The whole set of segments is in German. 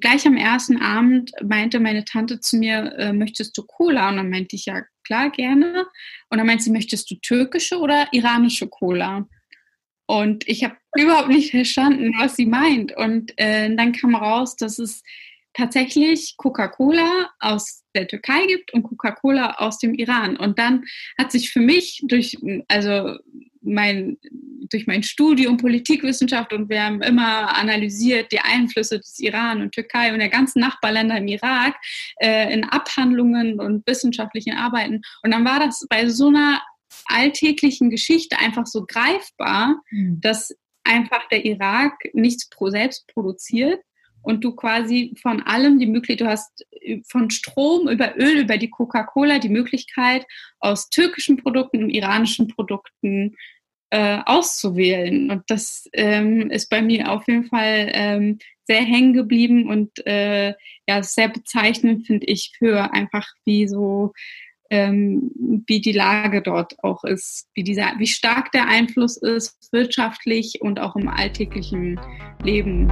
gleich am ersten Abend meinte meine Tante zu mir, äh, möchtest du Cola? Und dann meinte ich, ja, klar, gerne. Und dann meinte sie, möchtest du türkische oder iranische Cola? Und ich habe überhaupt nicht verstanden, was sie meint. Und äh, dann kam raus, dass es tatsächlich Coca-Cola aus der Türkei gibt und Coca-Cola aus dem Iran. Und dann hat sich für mich durch, also mein, durch mein Studium Politikwissenschaft und wir haben immer analysiert die Einflüsse des Iran und Türkei und der ganzen Nachbarländer im Irak äh, in Abhandlungen und wissenschaftlichen Arbeiten. Und dann war das bei so einer alltäglichen Geschichte einfach so greifbar, mhm. dass einfach der Irak nichts pro selbst produziert und du quasi von allem die Möglichkeit, du hast äh, von Strom über Öl, über die Coca-Cola die Möglichkeit, aus türkischen Produkten und iranischen Produkten äh, auszuwählen. Und das ähm, ist bei mir auf jeden Fall ähm, sehr hängen geblieben und äh, ja, sehr bezeichnend finde ich für einfach wie so ähm, wie die Lage dort auch ist, wie dieser, wie stark der Einfluss ist wirtschaftlich und auch im alltäglichen Leben.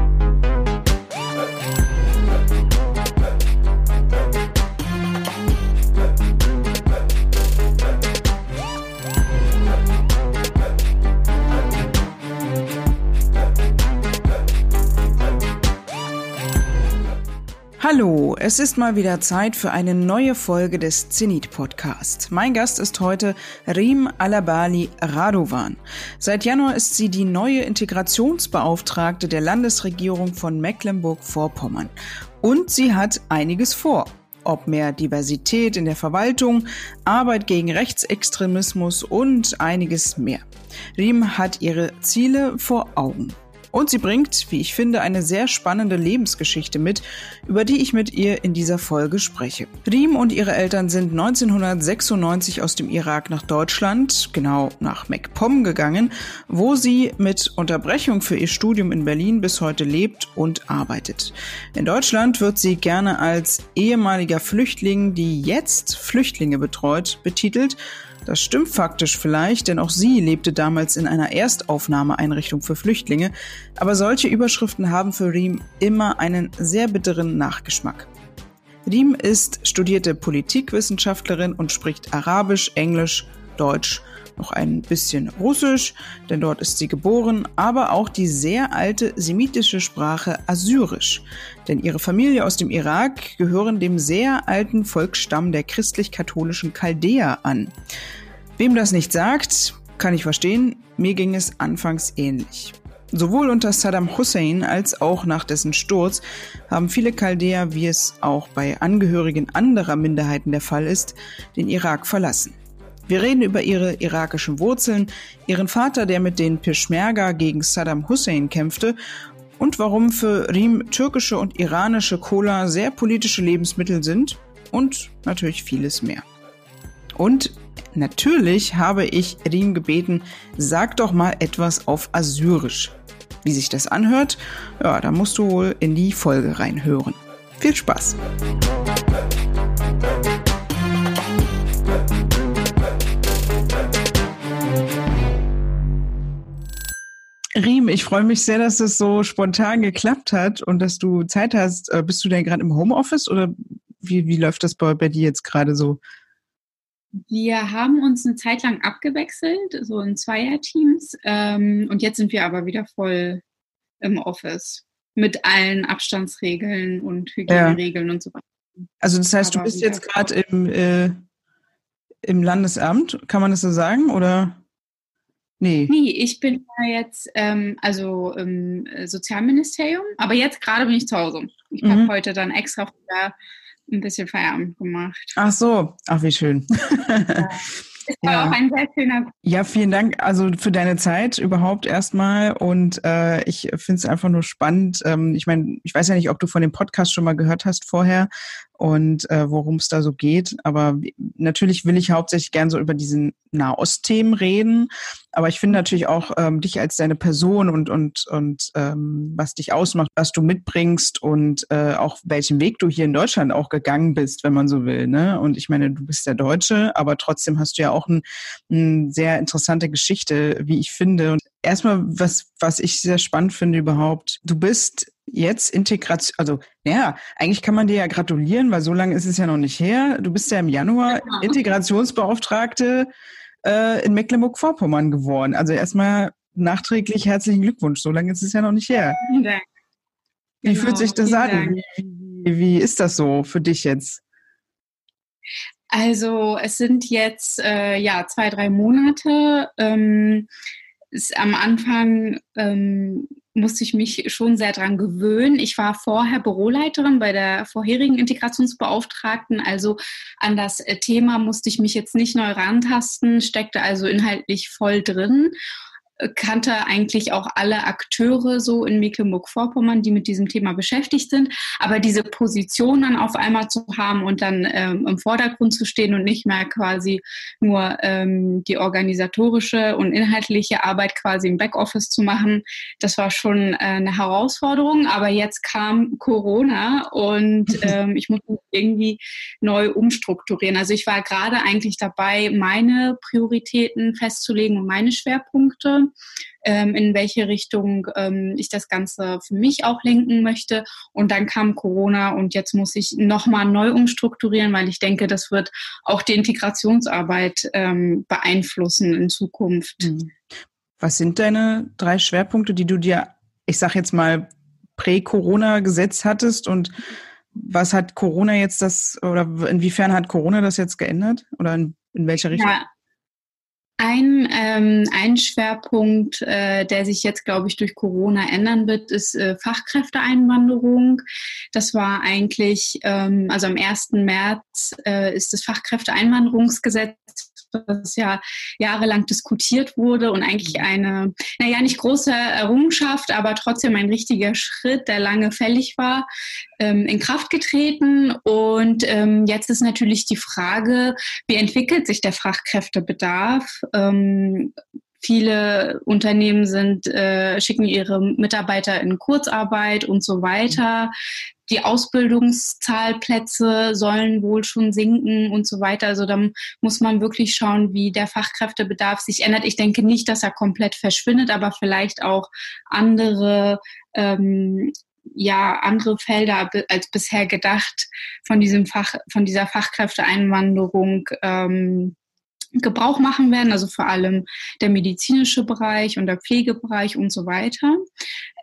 Hallo, es ist mal wieder Zeit für eine neue Folge des Zenit Podcast. Mein Gast ist heute Rim Alabali Radovan. Seit Januar ist sie die neue Integrationsbeauftragte der Landesregierung von Mecklenburg-Vorpommern. Und sie hat einiges vor. Ob mehr Diversität in der Verwaltung, Arbeit gegen Rechtsextremismus und einiges mehr. Riem hat ihre Ziele vor Augen. Und sie bringt, wie ich finde, eine sehr spannende Lebensgeschichte mit, über die ich mit ihr in dieser Folge spreche. Riem und ihre Eltern sind 1996 aus dem Irak nach Deutschland, genau nach MacPom gegangen, wo sie mit Unterbrechung für ihr Studium in Berlin bis heute lebt und arbeitet. In Deutschland wird sie gerne als ehemaliger Flüchtling, die jetzt Flüchtlinge betreut, betitelt das stimmt faktisch vielleicht, denn auch sie lebte damals in einer Erstaufnahmeeinrichtung für Flüchtlinge, aber solche Überschriften haben für Riem immer einen sehr bitteren Nachgeschmack. Riem ist studierte Politikwissenschaftlerin und spricht Arabisch, Englisch, Deutsch noch ein bisschen Russisch, denn dort ist sie geboren, aber auch die sehr alte semitische Sprache Assyrisch, denn ihre Familie aus dem Irak gehören dem sehr alten Volksstamm der christlich-katholischen Chaldäer an. Wem das nicht sagt, kann ich verstehen, mir ging es anfangs ähnlich. Sowohl unter Saddam Hussein als auch nach dessen Sturz haben viele Chaldäer, wie es auch bei Angehörigen anderer Minderheiten der Fall ist, den Irak verlassen. Wir reden über ihre irakischen Wurzeln, ihren Vater, der mit den Peschmerga gegen Saddam Hussein kämpfte und warum für Riem türkische und iranische Cola sehr politische Lebensmittel sind und natürlich vieles mehr. Und natürlich habe ich Riem gebeten, sag doch mal etwas auf Assyrisch. Wie sich das anhört, ja, da musst du wohl in die Folge reinhören. Viel Spaß! Riem, ich freue mich sehr, dass es so spontan geklappt hat und dass du Zeit hast. Äh, bist du denn gerade im Homeoffice oder wie, wie läuft das bei, bei dir jetzt gerade so? Wir haben uns eine Zeit lang abgewechselt, so in Zweierteams. Ähm, und jetzt sind wir aber wieder voll im Office mit allen Abstandsregeln und Hygieneregeln ja. und so weiter. Also das heißt, aber du bist jetzt gerade im, äh, im Landesamt, kann man das so sagen? Oder? Nee. Nee, ich bin ja jetzt ähm, also im Sozialministerium, aber jetzt gerade bin ich zu Hause. Ich mhm. habe heute dann extra ein bisschen Feierabend gemacht. Ach so, ach wie schön. Ja. Es war ja. auch ein sehr schöner. Ja, vielen Dank also für deine Zeit überhaupt erstmal. Und äh, ich finde es einfach nur spannend. Ähm, ich meine, ich weiß ja nicht, ob du von dem Podcast schon mal gehört hast vorher und äh, worum es da so geht. Aber natürlich will ich hauptsächlich gern so über diesen Nahostthemen reden. Aber ich finde natürlich auch ähm, dich als deine Person und und und ähm, was dich ausmacht, was du mitbringst und äh, auch welchen Weg du hier in Deutschland auch gegangen bist, wenn man so will. Ne? Und ich meine, du bist der Deutsche, aber trotzdem hast du ja auch eine ein sehr interessante Geschichte, wie ich finde. Und erstmal, was was ich sehr spannend finde überhaupt, du bist jetzt Integration, also ja, eigentlich kann man dir ja gratulieren, weil so lange ist es ja noch nicht her. Du bist ja im Januar genau. Integrationsbeauftragte äh, in Mecklenburg-Vorpommern geworden. Also erstmal nachträglich herzlichen Glückwunsch. So lange ist es ja noch nicht her. Vielen Dank. Wie genau, fühlt sich das an? Wie, wie, ist das so für dich jetzt? Also es sind jetzt äh, ja zwei, drei Monate. Ähm, am Anfang ähm, musste ich mich schon sehr dran gewöhnen. Ich war vorher Büroleiterin bei der vorherigen Integrationsbeauftragten, also an das äh, Thema musste ich mich jetzt nicht neu rantasten, steckte also inhaltlich voll drin kannte eigentlich auch alle Akteure so in Mecklenburg-Vorpommern, die mit diesem Thema beschäftigt sind. Aber diese Position dann auf einmal zu haben und dann ähm, im Vordergrund zu stehen und nicht mehr quasi nur ähm, die organisatorische und inhaltliche Arbeit quasi im Backoffice zu machen, das war schon äh, eine Herausforderung. Aber jetzt kam Corona und ähm, ich musste irgendwie neu umstrukturieren. Also ich war gerade eigentlich dabei, meine Prioritäten festzulegen und meine Schwerpunkte ähm, in welche Richtung ähm, ich das Ganze für mich auch lenken möchte. Und dann kam Corona und jetzt muss ich nochmal neu umstrukturieren, weil ich denke, das wird auch die Integrationsarbeit ähm, beeinflussen in Zukunft. Mhm. Was sind deine drei Schwerpunkte, die du dir, ich sag jetzt mal, prä-Corona gesetzt hattest und was hat Corona jetzt das, oder inwiefern hat Corona das jetzt geändert? Oder in, in welche Richtung? Ja, ein, ähm, ein Schwerpunkt, äh, der sich jetzt, glaube ich, durch Corona ändern wird, ist äh, Fachkräfteeinwanderung. Das war eigentlich, ähm, also am 1. März äh, ist das Fachkräfteeinwanderungsgesetz das ja jahrelang diskutiert wurde und eigentlich mhm. eine, naja, nicht große Errungenschaft, aber trotzdem ein richtiger Schritt, der lange fällig war, ähm, in Kraft getreten. Und ähm, jetzt ist natürlich die Frage, wie entwickelt sich der Fachkräftebedarf? Ähm, Viele Unternehmen sind, äh, schicken ihre Mitarbeiter in Kurzarbeit und so weiter die Ausbildungszahlplätze sollen wohl schon sinken und so weiter. Also da muss man wirklich schauen, wie der Fachkräftebedarf sich ändert. Ich denke nicht, dass er komplett verschwindet, aber vielleicht auch andere ähm, ja andere Felder als bisher gedacht von diesem Fach von dieser Fachkräfteeinwanderung ähm, Gebrauch machen werden, also vor allem der medizinische Bereich und der Pflegebereich und so weiter.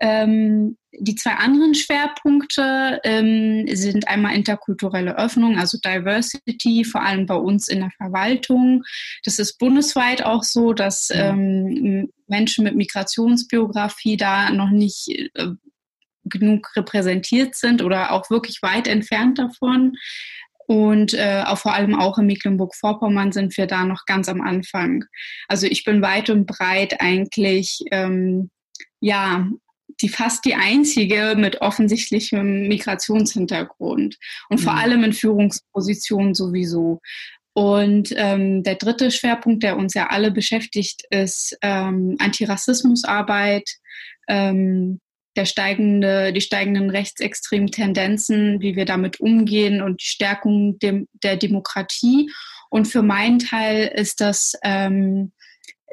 Ähm, die zwei anderen Schwerpunkte ähm, sind einmal interkulturelle Öffnung, also Diversity, vor allem bei uns in der Verwaltung. Das ist bundesweit auch so, dass ähm, Menschen mit Migrationsbiografie da noch nicht äh, genug repräsentiert sind oder auch wirklich weit entfernt davon. Und äh, auch vor allem auch in Mecklenburg-Vorpommern sind wir da noch ganz am Anfang. Also ich bin weit und breit eigentlich ähm, ja die fast die einzige mit offensichtlichem Migrationshintergrund und vor mhm. allem in Führungspositionen sowieso. Und ähm, der dritte Schwerpunkt, der uns ja alle beschäftigt, ist ähm, Antirassismusarbeit, ähm, der steigende, die steigenden rechtsextremen Tendenzen, wie wir damit umgehen und die Stärkung dem, der Demokratie. Und für meinen Teil ist das, ähm,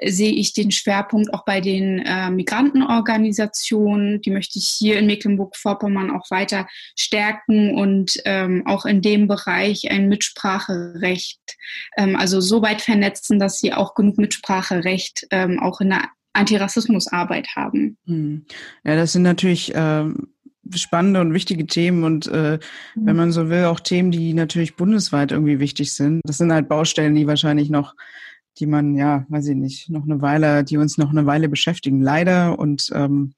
sehe ich den Schwerpunkt auch bei den äh, Migrantenorganisationen. Die möchte ich hier in Mecklenburg-Vorpommern auch weiter stärken und ähm, auch in dem Bereich ein Mitspracherecht, ähm, also so weit vernetzen, dass sie auch genug Mitspracherecht ähm, auch in der Antirassismusarbeit haben. Hm. Ja, das sind natürlich äh, spannende und wichtige Themen und äh, mhm. wenn man so will, auch Themen, die natürlich bundesweit irgendwie wichtig sind. Das sind halt Baustellen, die wahrscheinlich noch, die man, ja, weiß ich nicht, noch eine Weile, die uns noch eine Weile beschäftigen, leider. Und ähm,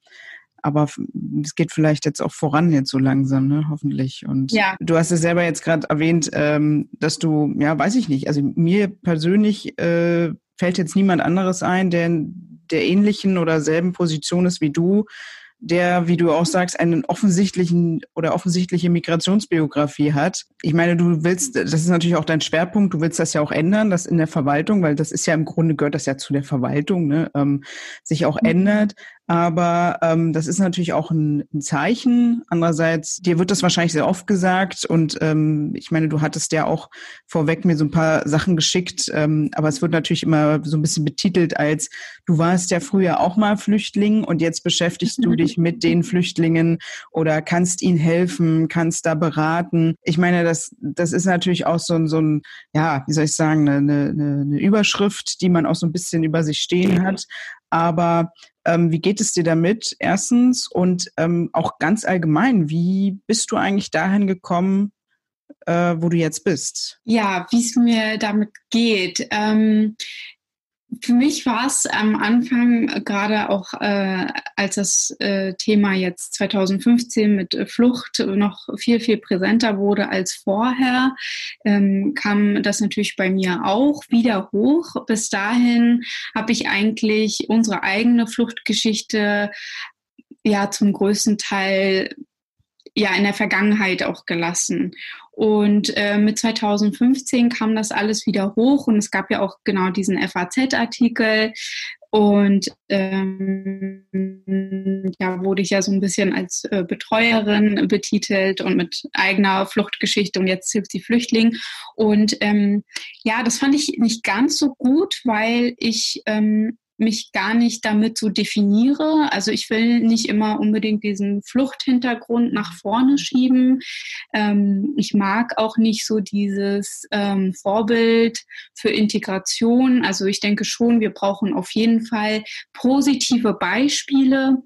aber es geht vielleicht jetzt auch voran jetzt so langsam, ne? Hoffentlich. Und ja. du hast es selber jetzt gerade erwähnt, ähm, dass du, ja, weiß ich nicht. Also mir persönlich äh, fällt jetzt niemand anderes ein, der der ähnlichen oder selben Position ist wie du, der, wie du auch sagst, einen offensichtlichen oder offensichtliche Migrationsbiografie hat. Ich meine, du willst, das ist natürlich auch dein Schwerpunkt, du willst das ja auch ändern, das in der Verwaltung, weil das ist ja im Grunde gehört das ja zu der Verwaltung, ne, ähm, sich auch mhm. ändert. Aber ähm, das ist natürlich auch ein, ein, Zeichen. Andererseits, dir wird das wahrscheinlich sehr oft gesagt. Und ähm, ich meine, du hattest ja auch vorweg mir so ein paar Sachen geschickt. Ähm, aber es wird natürlich immer so ein bisschen betitelt als, du warst ja früher auch mal Flüchtling und jetzt beschäftigst du dich mit den Flüchtlingen oder kannst ihnen helfen, kannst da beraten. Ich meine, das, das ist natürlich auch so ein, so ein, ja, wie soll ich sagen, eine, eine, eine Überschrift, die man auch so ein bisschen über sich stehen hat. Aber ähm, wie geht es dir damit? Erstens und ähm, auch ganz allgemein, wie bist du eigentlich dahin gekommen, äh, wo du jetzt bist? Ja, wie es mir damit geht. Ähm, für mich war es am Anfang gerade auch, äh, als das äh, Thema jetzt 2015 mit Flucht noch viel, viel präsenter wurde als vorher, ähm, kam das natürlich bei mir auch wieder hoch. Bis dahin habe ich eigentlich unsere eigene Fluchtgeschichte ja zum größten Teil ja in der Vergangenheit auch gelassen. Und äh, mit 2015 kam das alles wieder hoch und es gab ja auch genau diesen FAZ-Artikel. Und ähm, ja, wurde ich ja so ein bisschen als äh, Betreuerin betitelt und mit eigener Fluchtgeschichte und jetzt hilft sie Flüchtlingen. Und ähm, ja, das fand ich nicht ganz so gut, weil ich ähm, mich gar nicht damit so definiere. Also ich will nicht immer unbedingt diesen Fluchthintergrund nach vorne schieben. Ähm, ich mag auch nicht so dieses ähm, Vorbild für Integration. Also ich denke schon, wir brauchen auf jeden Fall positive Beispiele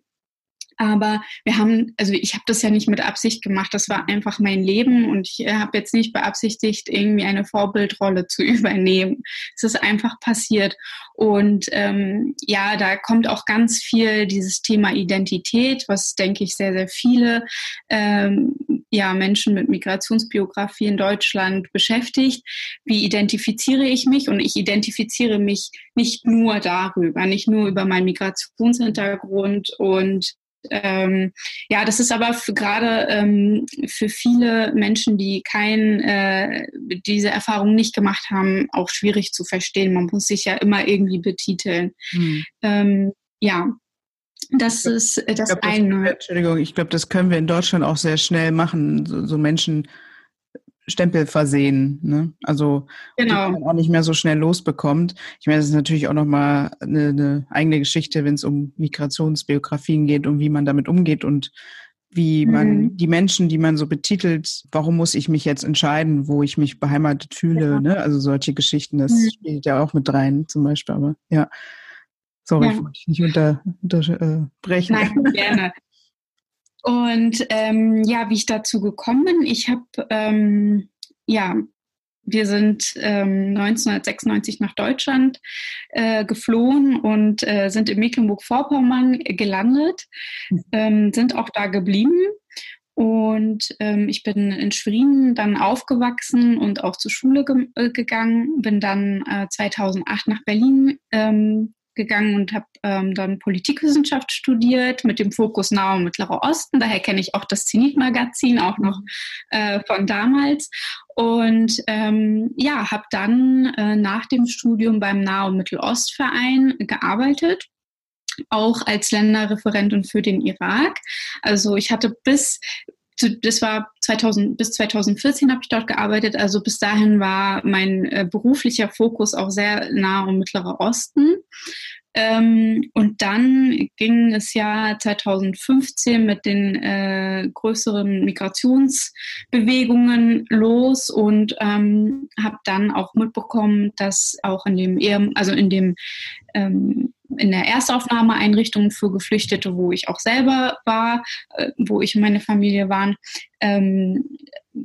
aber wir haben, also ich habe das ja nicht mit Absicht gemacht, das war einfach mein Leben und ich äh, habe jetzt nicht beabsichtigt, irgendwie eine Vorbildrolle zu übernehmen. Es ist einfach passiert. Und ähm, ja, da kommt auch ganz viel dieses Thema Identität, was, denke ich, sehr, sehr viele ähm, ja, Menschen mit Migrationsbiografie in Deutschland beschäftigt. Wie identifiziere ich mich? Und ich identifiziere mich nicht nur darüber, nicht nur über meinen Migrationshintergrund und ähm, ja, das ist aber gerade ähm, für viele Menschen, die kein, äh, diese Erfahrung nicht gemacht haben, auch schwierig zu verstehen. Man muss sich ja immer irgendwie betiteln. Hm. Ähm, ja, das ist das glaub, eine. Das, Entschuldigung, ich glaube, das können wir in Deutschland auch sehr schnell machen. So, so Menschen Stempel versehen. Ne? Also genau. die man auch nicht mehr so schnell losbekommt. Ich meine, das ist natürlich auch nochmal eine, eine eigene Geschichte, wenn es um Migrationsbiografien geht und wie man damit umgeht und wie man mhm. die Menschen, die man so betitelt, warum muss ich mich jetzt entscheiden, wo ich mich beheimatet fühle, ja. ne? Also solche Geschichten, das mhm. spielt ja auch mit rein, zum Beispiel, aber ja. Sorry, ja. ich wollte dich nicht unter, unterbrechen. Nein, gerne. Und ähm, ja, wie ich dazu gekommen bin, ich habe, ähm, ja, wir sind ähm, 1996 nach Deutschland äh, geflohen und äh, sind in Mecklenburg-Vorpommern gelandet, hm. ähm, sind auch da geblieben. Und ähm, ich bin in Schwerin dann aufgewachsen und auch zur Schule ge äh, gegangen, bin dann äh, 2008 nach Berlin ähm, gegangen und habe ähm, dann Politikwissenschaft studiert mit dem Fokus Nahe und Mittlerer Osten. Daher kenne ich auch das Zenit-Magazin auch noch äh, von damals. Und ähm, ja, habe dann äh, nach dem Studium beim Nahe- und Mittelostverein gearbeitet auch als Länderreferentin für den Irak. Also ich hatte bis das war 2000, bis 2014 habe ich dort gearbeitet. Also bis dahin war mein äh, beruflicher Fokus auch sehr nah um Mittlerer Osten. Ähm, und dann ging es ja 2015 mit den äh, größeren Migrationsbewegungen los und ähm, habe dann auch mitbekommen, dass auch in dem, also in dem ähm, in der Erstaufnahmeeinrichtung für Geflüchtete, wo ich auch selber war, äh, wo ich und meine Familie waren, ähm,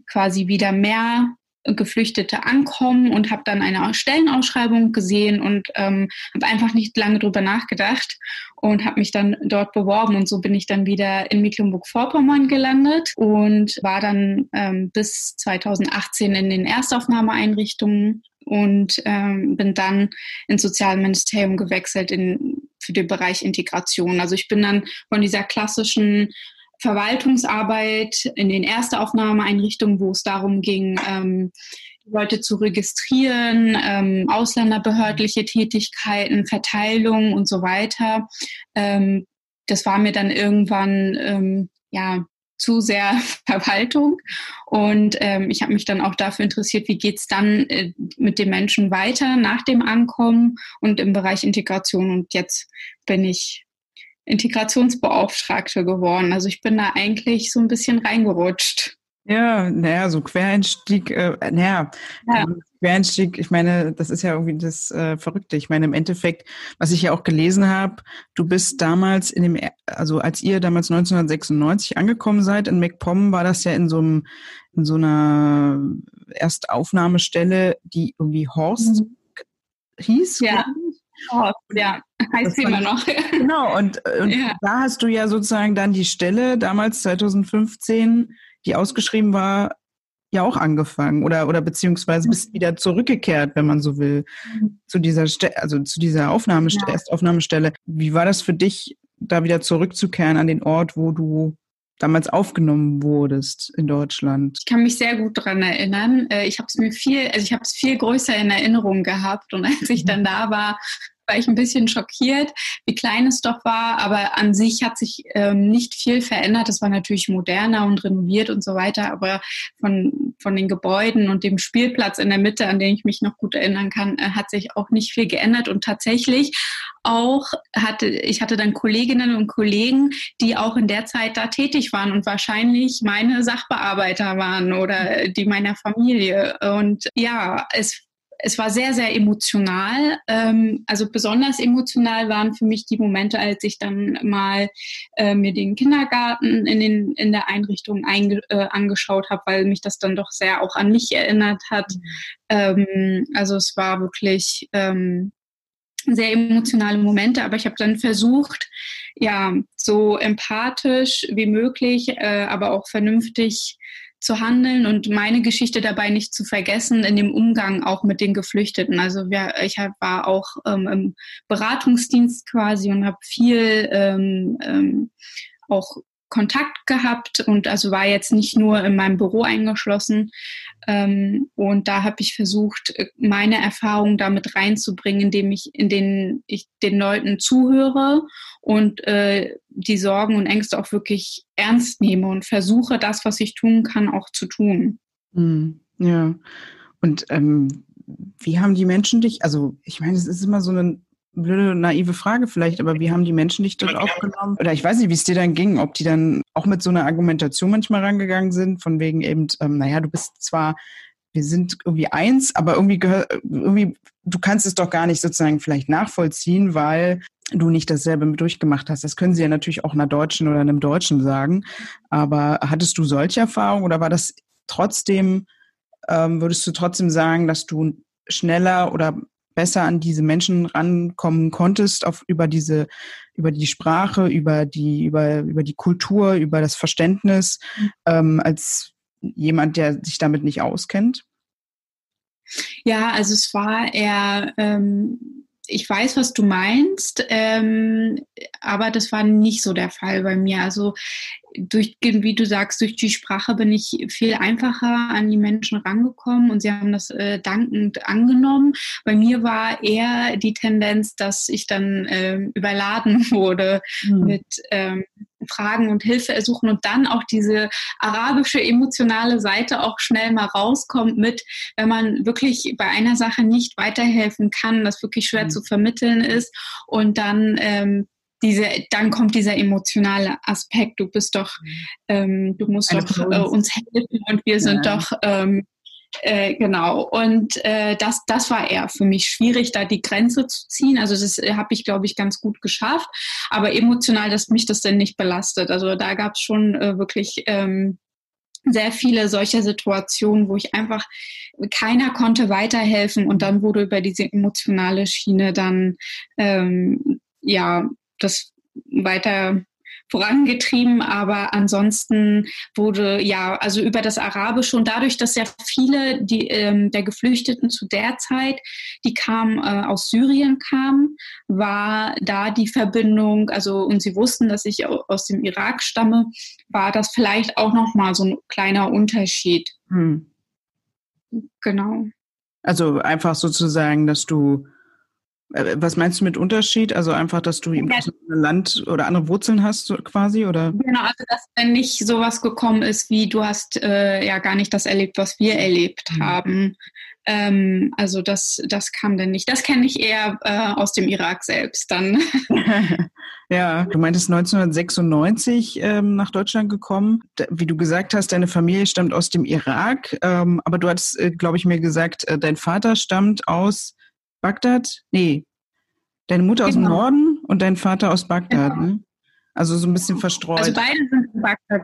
quasi wieder mehr Geflüchtete ankommen und habe dann eine Stellenausschreibung gesehen und ähm, habe einfach nicht lange drüber nachgedacht und habe mich dann dort beworben und so bin ich dann wieder in Mecklenburg-Vorpommern gelandet und war dann ähm, bis 2018 in den Erstaufnahmeeinrichtungen und ähm, bin dann ins Sozialministerium gewechselt in, für den Bereich Integration. Also ich bin dann von dieser klassischen Verwaltungsarbeit in den Erstaufnahmeeinrichtungen, wo es darum ging, ähm, Leute zu registrieren, ähm, ausländerbehördliche Tätigkeiten, Verteilung und so weiter, ähm, das war mir dann irgendwann ähm, ja zu sehr Verwaltung. Und ähm, ich habe mich dann auch dafür interessiert, wie geht's dann äh, mit den Menschen weiter nach dem Ankommen und im Bereich Integration. Und jetzt bin ich Integrationsbeauftragte geworden. Also ich bin da eigentlich so ein bisschen reingerutscht. Ja, naja, so Quereinstieg, äh, naja, ja. Ähm, Quereinstieg, ich meine, das ist ja irgendwie das äh, Verrückte. Ich meine, im Endeffekt, was ich ja auch gelesen habe, du bist damals in dem, also als ihr damals 1996 angekommen seid in MacPom, war das ja in so einem, in so einer Erstaufnahmestelle, die irgendwie Horst mhm. hieß. Ja. Horst, ja, heißt sie immer noch. Genau, und, und ja. da hast du ja sozusagen dann die Stelle damals 2015 die ausgeschrieben war, ja auch angefangen oder oder beziehungsweise bist wieder zurückgekehrt, wenn man so will, mhm. zu dieser Ste also zu dieser Aufnahmestelle, ja. Erstaufnahmestelle. Wie war das für dich, da wieder zurückzukehren an den Ort, wo du damals aufgenommen wurdest in Deutschland? Ich kann mich sehr gut daran erinnern. Äh, ich habe es mir viel, also ich habe es viel größer in Erinnerung gehabt und als ich dann da war, war ich ein bisschen schockiert, wie klein es doch war. Aber an sich hat sich ähm, nicht viel verändert. Es war natürlich moderner und renoviert und so weiter. Aber von, von den Gebäuden und dem Spielplatz in der Mitte, an den ich mich noch gut erinnern kann, äh, hat sich auch nicht viel geändert. Und tatsächlich auch hatte, ich hatte dann Kolleginnen und Kollegen, die auch in der Zeit da tätig waren und wahrscheinlich meine Sachbearbeiter waren oder die meiner Familie. Und ja, es es war sehr, sehr emotional. Ähm, also besonders emotional waren für mich die Momente, als ich dann mal äh, mir den Kindergarten in, den, in der Einrichtung einge, äh, angeschaut habe, weil mich das dann doch sehr auch an mich erinnert hat. Mhm. Ähm, also es war wirklich ähm, sehr emotionale Momente, aber ich habe dann versucht, ja, so empathisch wie möglich, äh, aber auch vernünftig zu handeln und meine Geschichte dabei nicht zu vergessen in dem Umgang auch mit den Geflüchteten. Also wir, ich war auch ähm, im Beratungsdienst quasi und habe viel ähm, ähm, auch Kontakt gehabt und also war jetzt nicht nur in meinem Büro eingeschlossen. Ähm, und da habe ich versucht, meine Erfahrungen damit reinzubringen, indem ich, in denen ich den Leuten zuhöre und äh, die Sorgen und Ängste auch wirklich ernst nehme und versuche, das, was ich tun kann, auch zu tun. Mhm. Ja. Und ähm, wie haben die Menschen dich, also ich meine, es ist immer so eine blöde, naive Frage vielleicht, aber wie haben die Menschen dich dort aufgenommen? Oder ich weiß nicht, wie es dir dann ging, ob die dann auch mit so einer Argumentation manchmal rangegangen sind, von wegen eben, ähm, naja, du bist zwar, wir sind irgendwie eins, aber irgendwie gehört, irgendwie, du kannst es doch gar nicht sozusagen vielleicht nachvollziehen, weil du nicht dasselbe durchgemacht hast. Das können sie ja natürlich auch einer Deutschen oder einem Deutschen sagen. Aber hattest du solche Erfahrungen oder war das trotzdem, ähm, würdest du trotzdem sagen, dass du schneller oder besser an diese Menschen rankommen konntest, auf, über diese, über die Sprache, über die, über, über die Kultur, über das Verständnis, ähm, als jemand, der sich damit nicht auskennt? Ja, also es war eher, ähm, ich weiß, was du meinst, ähm, aber das war nicht so der Fall bei mir. Also durch, wie du sagst, durch die Sprache bin ich viel einfacher an die Menschen rangekommen und sie haben das äh, dankend angenommen. Bei mir war eher die Tendenz, dass ich dann äh, überladen wurde mhm. mit ähm, Fragen und Hilfe ersuchen und dann auch diese arabische emotionale Seite auch schnell mal rauskommt mit, wenn man wirklich bei einer Sache nicht weiterhelfen kann, das wirklich schwer mhm. zu vermitteln ist und dann ähm, diese, dann kommt dieser emotionale Aspekt. Du bist doch, ähm, du musst Eine doch äh, uns helfen und wir sind ja. doch ähm, äh, genau. Und äh, das, das war eher für mich schwierig, da die Grenze zu ziehen. Also das äh, habe ich, glaube ich, ganz gut geschafft. Aber emotional, dass mich das denn nicht belastet. Also da gab es schon äh, wirklich ähm, sehr viele solcher Situationen, wo ich einfach keiner konnte weiterhelfen und dann wurde über diese emotionale Schiene dann ähm, ja das weiter vorangetrieben, aber ansonsten wurde ja, also über das Arabische und dadurch, dass sehr viele die, ähm, der Geflüchteten zu der Zeit, die kamen äh, aus Syrien kamen, war da die Verbindung, also und sie wussten, dass ich aus dem Irak stamme, war das vielleicht auch nochmal so ein kleiner Unterschied. Hm. Genau. Also einfach sozusagen, dass du was meinst du mit Unterschied? Also einfach, dass du im ja. Land oder andere Wurzeln hast quasi? Oder? Genau, also dass dann nicht sowas gekommen ist, wie du hast äh, ja gar nicht das erlebt, was wir erlebt mhm. haben. Ähm, also das, das kam dann nicht. Das kenne ich eher äh, aus dem Irak selbst dann. ja, du meintest 1996 ähm, nach Deutschland gekommen. Wie du gesagt hast, deine Familie stammt aus dem Irak, ähm, aber du hattest, äh, glaube ich, mir gesagt, äh, dein Vater stammt aus Bagdad? Nee. Deine Mutter genau. aus dem genau. Norden und dein Vater aus Bagdad, genau. ne? Also so ein bisschen verstreut. Also beide sind in Bagdad.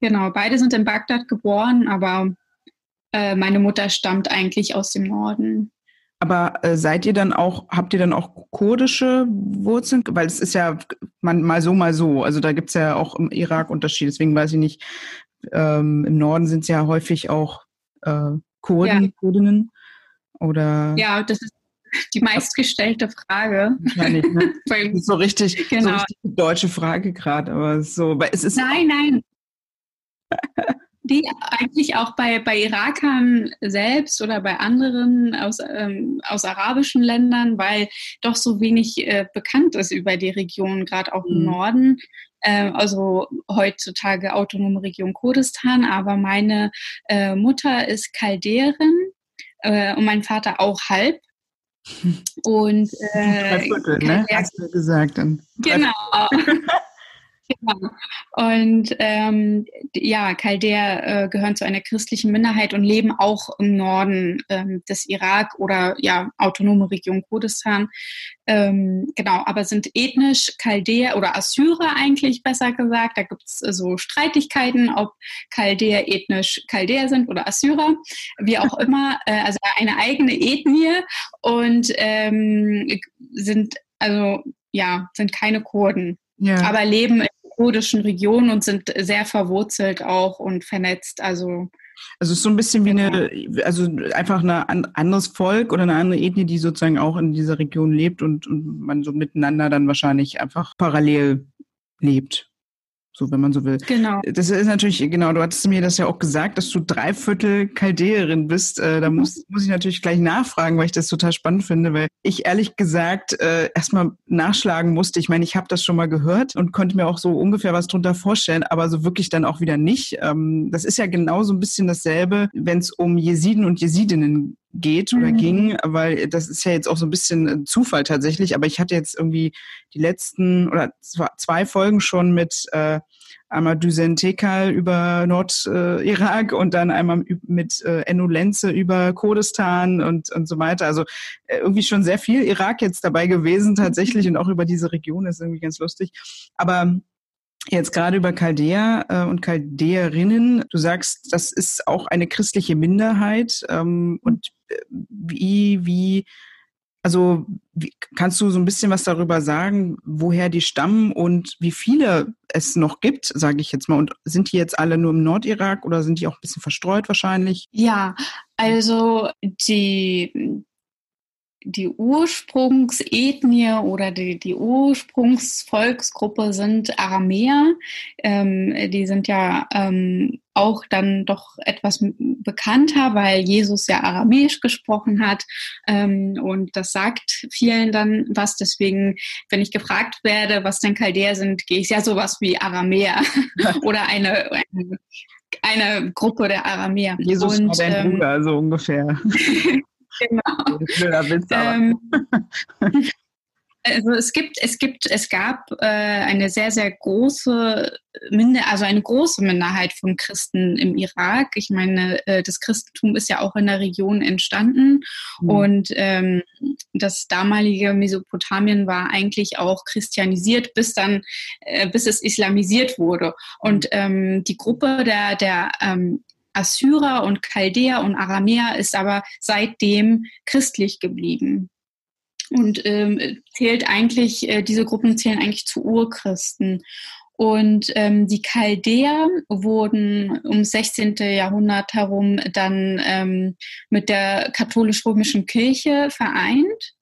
Genau, beide sind in Bagdad geboren, aber äh, meine Mutter stammt eigentlich aus dem Norden. Aber äh, seid ihr dann auch, habt ihr dann auch kurdische Wurzeln? Weil es ist ja man, mal so, mal so. Also da gibt es ja auch im Irak Unterschiede. Deswegen weiß ich nicht, ähm, im Norden sind es ja häufig auch äh, Kurden, ja. Kurdinnen. Oder ja, das ist die meistgestellte Frage. Wahrscheinlich, ne? das ist so richtig, genau. so richtig deutsche Frage gerade, aber so, weil es ist. Nein, nein. Die eigentlich auch bei, bei Irakern selbst oder bei anderen aus, ähm, aus arabischen Ländern, weil doch so wenig äh, bekannt ist über die Region, gerade auch im mhm. Norden. Äh, also heutzutage autonome Region Kurdistan, aber meine äh, Mutter ist Chalderin äh, und mein Vater auch halb. Und äh, Viertel, ne? Hast du gesagt. Dann. Genau. Genau. Und ähm, ja, Chaldäer äh, gehören zu einer christlichen Minderheit und leben auch im Norden ähm, des Irak oder ja, autonome Region Kurdistan. Ähm, genau, aber sind ethnisch Chaldäer oder Assyrer eigentlich besser gesagt. Da gibt es äh, so Streitigkeiten, ob Chaldäer ethnisch Chaldäer sind oder Assyrer, wie auch immer. Äh, also eine eigene Ethnie und ähm, sind also ja, sind keine Kurden. Ja. aber leben in kurdischen Region und sind sehr verwurzelt auch und vernetzt. Also also es ist so ein bisschen wie eine, genau. also einfach ein anderes Volk oder eine andere Ethnie, die sozusagen auch in dieser Region lebt und, und man so miteinander dann wahrscheinlich einfach parallel lebt so wenn man so will. Genau. Das ist natürlich, genau, du hattest mir das ja auch gesagt, dass du dreiviertel Chaldeerin bist. Äh, da muss, muss ich natürlich gleich nachfragen, weil ich das total spannend finde, weil ich ehrlich gesagt äh, erstmal nachschlagen musste. Ich meine, ich habe das schon mal gehört und konnte mir auch so ungefähr was drunter vorstellen, aber so wirklich dann auch wieder nicht. Ähm, das ist ja genau so ein bisschen dasselbe, wenn es um Jesiden und Jesidinnen geht oder mhm. ging, weil das ist ja jetzt auch so ein bisschen Zufall tatsächlich, aber ich hatte jetzt irgendwie die letzten oder zwei Folgen schon mit äh, einmal Düsen Tekal über Nordirak äh, und dann einmal mit äh, Enno Lenze über Kurdistan und, und so weiter. Also äh, irgendwie schon sehr viel Irak jetzt dabei gewesen tatsächlich und auch über diese Region ist irgendwie ganz lustig. Aber Jetzt gerade über Chaldea äh, und Chaldäerinnen. Du sagst, das ist auch eine christliche Minderheit. Ähm, und äh, wie, wie, also wie, kannst du so ein bisschen was darüber sagen, woher die stammen und wie viele es noch gibt, sage ich jetzt mal. Und sind die jetzt alle nur im Nordirak oder sind die auch ein bisschen verstreut wahrscheinlich? Ja, also die, die Ursprungsethnie oder die, die Ursprungsvolksgruppe sind Aramäer. Ähm, die sind ja ähm, auch dann doch etwas bekannter, weil Jesus ja Aramäisch gesprochen hat. Ähm, und das sagt vielen dann was. Deswegen, wenn ich gefragt werde, was denn Chaldäer sind, gehe ich ja sowas wie Aramäer oder eine, eine, eine Gruppe der Aramäer. Jesus und, war dein ähm, Bruder, so ungefähr. genau. Witz, ähm, also es gibt, es gibt, es gab äh, eine sehr, sehr große Minder, also eine große Minderheit von Christen im Irak. Ich meine, äh, das Christentum ist ja auch in der Region entstanden mhm. und ähm, das damalige Mesopotamien war eigentlich auch christianisiert, bis dann, äh, bis es islamisiert wurde. Und ähm, die Gruppe der, der ähm, Assyrer und Chaldäer und Aramäer ist aber seitdem christlich geblieben und ähm, zählt eigentlich, äh, diese Gruppen zählen eigentlich zu Urchristen. Und ähm, die Chaldäer wurden um 16. Jahrhundert herum dann ähm, mit der katholisch-römischen Kirche vereint.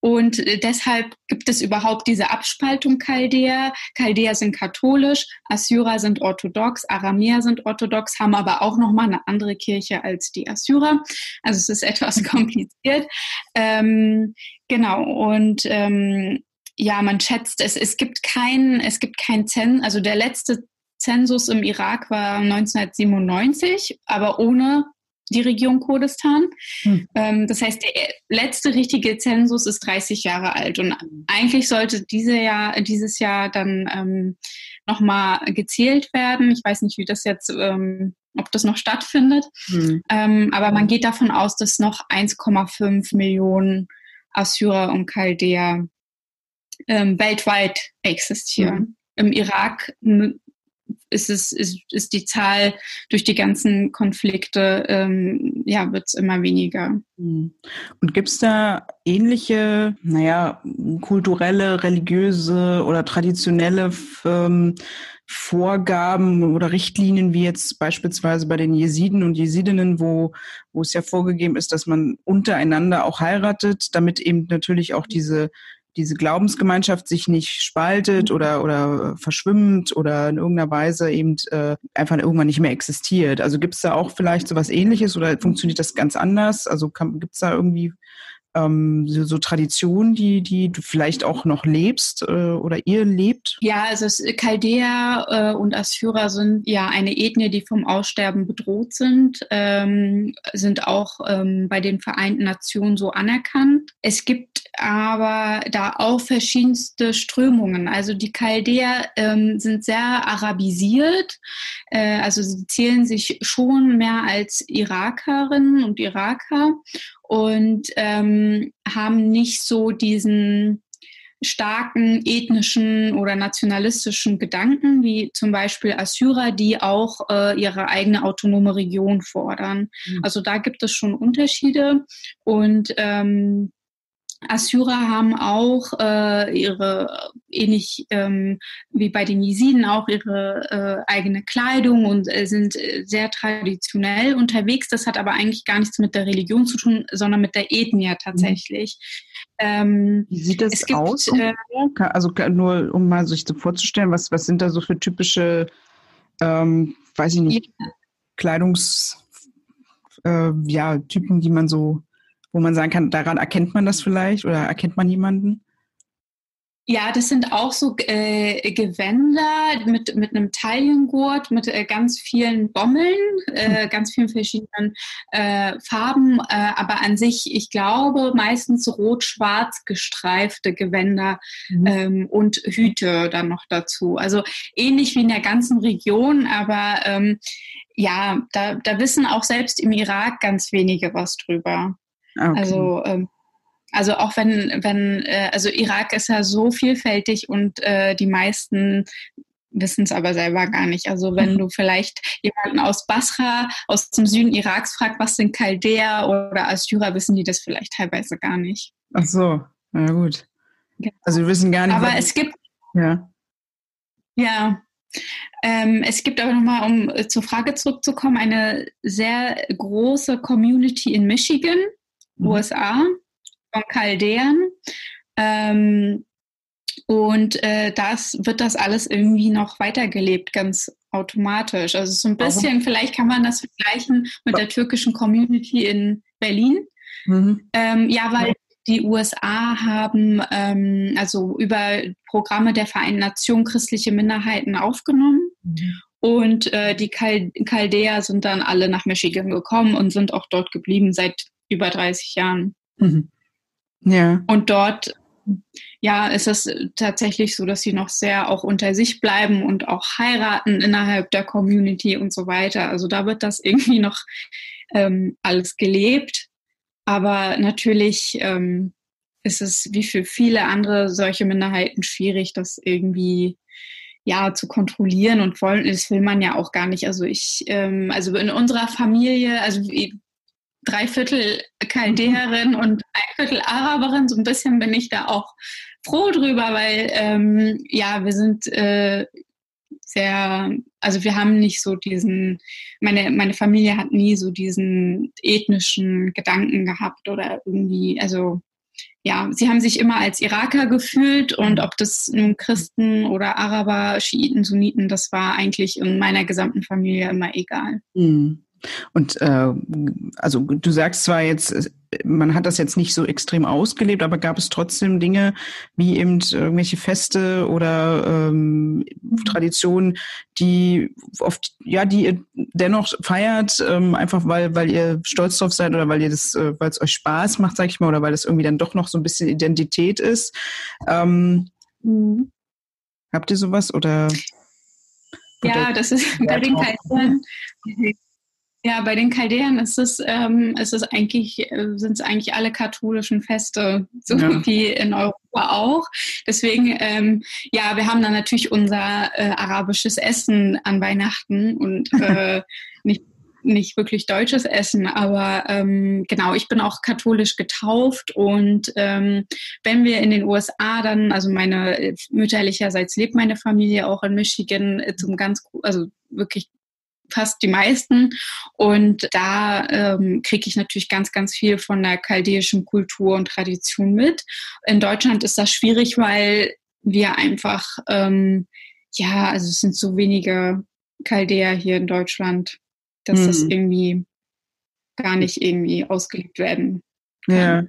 Und äh, deshalb gibt es überhaupt diese Abspaltung Chaldäer. Chaldäer sind katholisch, Assyrer sind orthodox, Aramäer sind orthodox, haben aber auch nochmal eine andere Kirche als die Assyrer. Also es ist etwas kompliziert. Ähm, genau, und ähm, ja, man schätzt, es, es gibt kein, es gibt kein Zen, also der letzte Zensus im Irak war 1997, aber ohne die Region Kurdistan. Hm. Ähm, das heißt, der letzte richtige Zensus ist 30 Jahre alt und eigentlich sollte diese Jahr, dieses Jahr dann ähm, nochmal gezählt werden. Ich weiß nicht, wie das jetzt, ähm, ob das noch stattfindet, hm. ähm, aber man geht davon aus, dass noch 1,5 Millionen Assyrer und Chaldäer ähm, weltweit existieren. Hm. Im Irak ist es ist, ist die Zahl durch die ganzen Konflikte ähm, ja wird es immer weniger. Hm. Und gibt es da ähnliche, naja, kulturelle, religiöse oder traditionelle ähm, Vorgaben oder Richtlinien, wie jetzt beispielsweise bei den Jesiden und Jesidinnen, wo, wo es ja vorgegeben ist, dass man untereinander auch heiratet, damit eben natürlich auch diese diese Glaubensgemeinschaft sich nicht spaltet oder, oder verschwimmt oder in irgendeiner Weise eben äh, einfach irgendwann nicht mehr existiert. Also gibt es da auch vielleicht so was ähnliches oder funktioniert das ganz anders? Also gibt es da irgendwie ähm, so, so Traditionen, die, die du vielleicht auch noch lebst äh, oder ihr lebt? Ja, also Chaldea äh, und Assyrer sind ja eine Ethnie, die vom Aussterben bedroht sind, ähm, sind auch ähm, bei den Vereinten Nationen so anerkannt. Es gibt aber da auch verschiedenste Strömungen. Also die Chaldäer ähm, sind sehr arabisiert, äh, also sie zählen sich schon mehr als Irakerinnen und Iraker und ähm, haben nicht so diesen starken ethnischen oder nationalistischen Gedanken, wie zum Beispiel Assyrer, die auch äh, ihre eigene autonome Region fordern. Mhm. Also da gibt es schon Unterschiede und ähm, Assyrer haben auch äh, ihre, ähnlich ähm, wie bei den Jesiden, auch ihre äh, eigene Kleidung und äh, sind äh, sehr traditionell unterwegs. Das hat aber eigentlich gar nichts mit der Religion zu tun, sondern mit der Ethnie tatsächlich. Ähm, wie sieht das gibt, aus? Äh, also nur um mal sich so vorzustellen, was, was sind da so für typische, ähm, weiß ich nicht, ja. Kleidungs, äh, ja, Typen, die man so wo man sagen kann, daran erkennt man das vielleicht oder erkennt man jemanden? Ja, das sind auch so äh, Gewänder mit, mit einem Taillengurt, mit äh, ganz vielen Bommeln, äh, hm. ganz vielen verschiedenen äh, Farben, äh, aber an sich, ich glaube, meistens rot-schwarz gestreifte Gewänder mhm. ähm, und Hüte dann noch dazu. Also ähnlich wie in der ganzen Region, aber ähm, ja, da, da wissen auch selbst im Irak ganz wenige was drüber. Okay. Also ähm, also auch wenn, wenn, äh, also Irak ist ja so vielfältig und äh, die meisten wissen es aber selber gar nicht. Also wenn mhm. du vielleicht jemanden aus Basra, aus dem Süden Iraks fragst, was sind Chaldäer oder Assyrer, wissen die das vielleicht teilweise gar nicht. Ach so, na gut. Genau. Also wir wissen gar nicht. Aber es gibt. Ja. Ja. Ähm, es gibt aber nochmal, um äh, zur Frage zurückzukommen, eine sehr große Community in Michigan mhm. USA, von Chaldäern. Ähm, und äh, das wird das alles irgendwie noch weitergelebt, ganz automatisch. Also so ein bisschen, Warum? vielleicht kann man das vergleichen mit der türkischen Community in Berlin. Mhm. Ähm, ja, weil die USA haben ähm, also über Programme der Vereinten Nationen christliche Minderheiten aufgenommen. Mhm. Und äh, die Chaldäer sind dann alle nach Michigan gekommen und sind auch dort geblieben seit über 30 Jahren. Mhm. Ja. Und dort, ja, ist es tatsächlich so, dass sie noch sehr auch unter sich bleiben und auch heiraten innerhalb der Community und so weiter. Also da wird das irgendwie noch ähm, alles gelebt. Aber natürlich ähm, ist es wie für viele andere solche Minderheiten schwierig, das irgendwie ja zu kontrollieren und wollen. Das will man ja auch gar nicht. Also ich, ähm, also in unserer Familie, also drei Viertel Chaldäerin und ein Viertel Araberin. So ein bisschen bin ich da auch froh drüber, weil ähm, ja, wir sind äh, sehr, also wir haben nicht so diesen, meine, meine Familie hat nie so diesen ethnischen Gedanken gehabt oder irgendwie, also ja, sie haben sich immer als Iraker gefühlt und ob das nun Christen oder Araber, Schiiten, Sunniten, das war eigentlich in meiner gesamten Familie immer egal. Mhm. Und äh, also du sagst zwar jetzt, man hat das jetzt nicht so extrem ausgelebt, aber gab es trotzdem Dinge wie eben irgendwelche Feste oder ähm, Traditionen, die oft, ja, die ihr dennoch feiert, ähm, einfach weil, weil ihr stolz drauf seid oder weil ihr das, äh, weil es euch Spaß macht, sag ich mal, oder weil es irgendwie dann doch noch so ein bisschen Identität ist. Ähm, mhm. Habt ihr sowas oder? Ja, das ist bei den Kaisern ja, bei den Chaldäern ist es, ähm, ist es eigentlich, äh, sind es eigentlich alle katholischen Feste, so ja. wie in Europa auch. Deswegen, ähm, ja, wir haben dann natürlich unser äh, arabisches Essen an Weihnachten und äh, nicht nicht wirklich deutsches Essen, aber ähm, genau, ich bin auch katholisch getauft und ähm, wenn wir in den USA dann, also meine äh, mütterlicherseits lebt meine Familie auch in Michigan äh, zum ganz, also wirklich fast die meisten. Und da ähm, kriege ich natürlich ganz, ganz viel von der chaldäischen Kultur und Tradition mit. In Deutschland ist das schwierig, weil wir einfach, ähm, ja, also es sind so wenige Chaldäer hier in Deutschland, dass mhm. das irgendwie gar nicht irgendwie ausgelegt werden kann. Ja,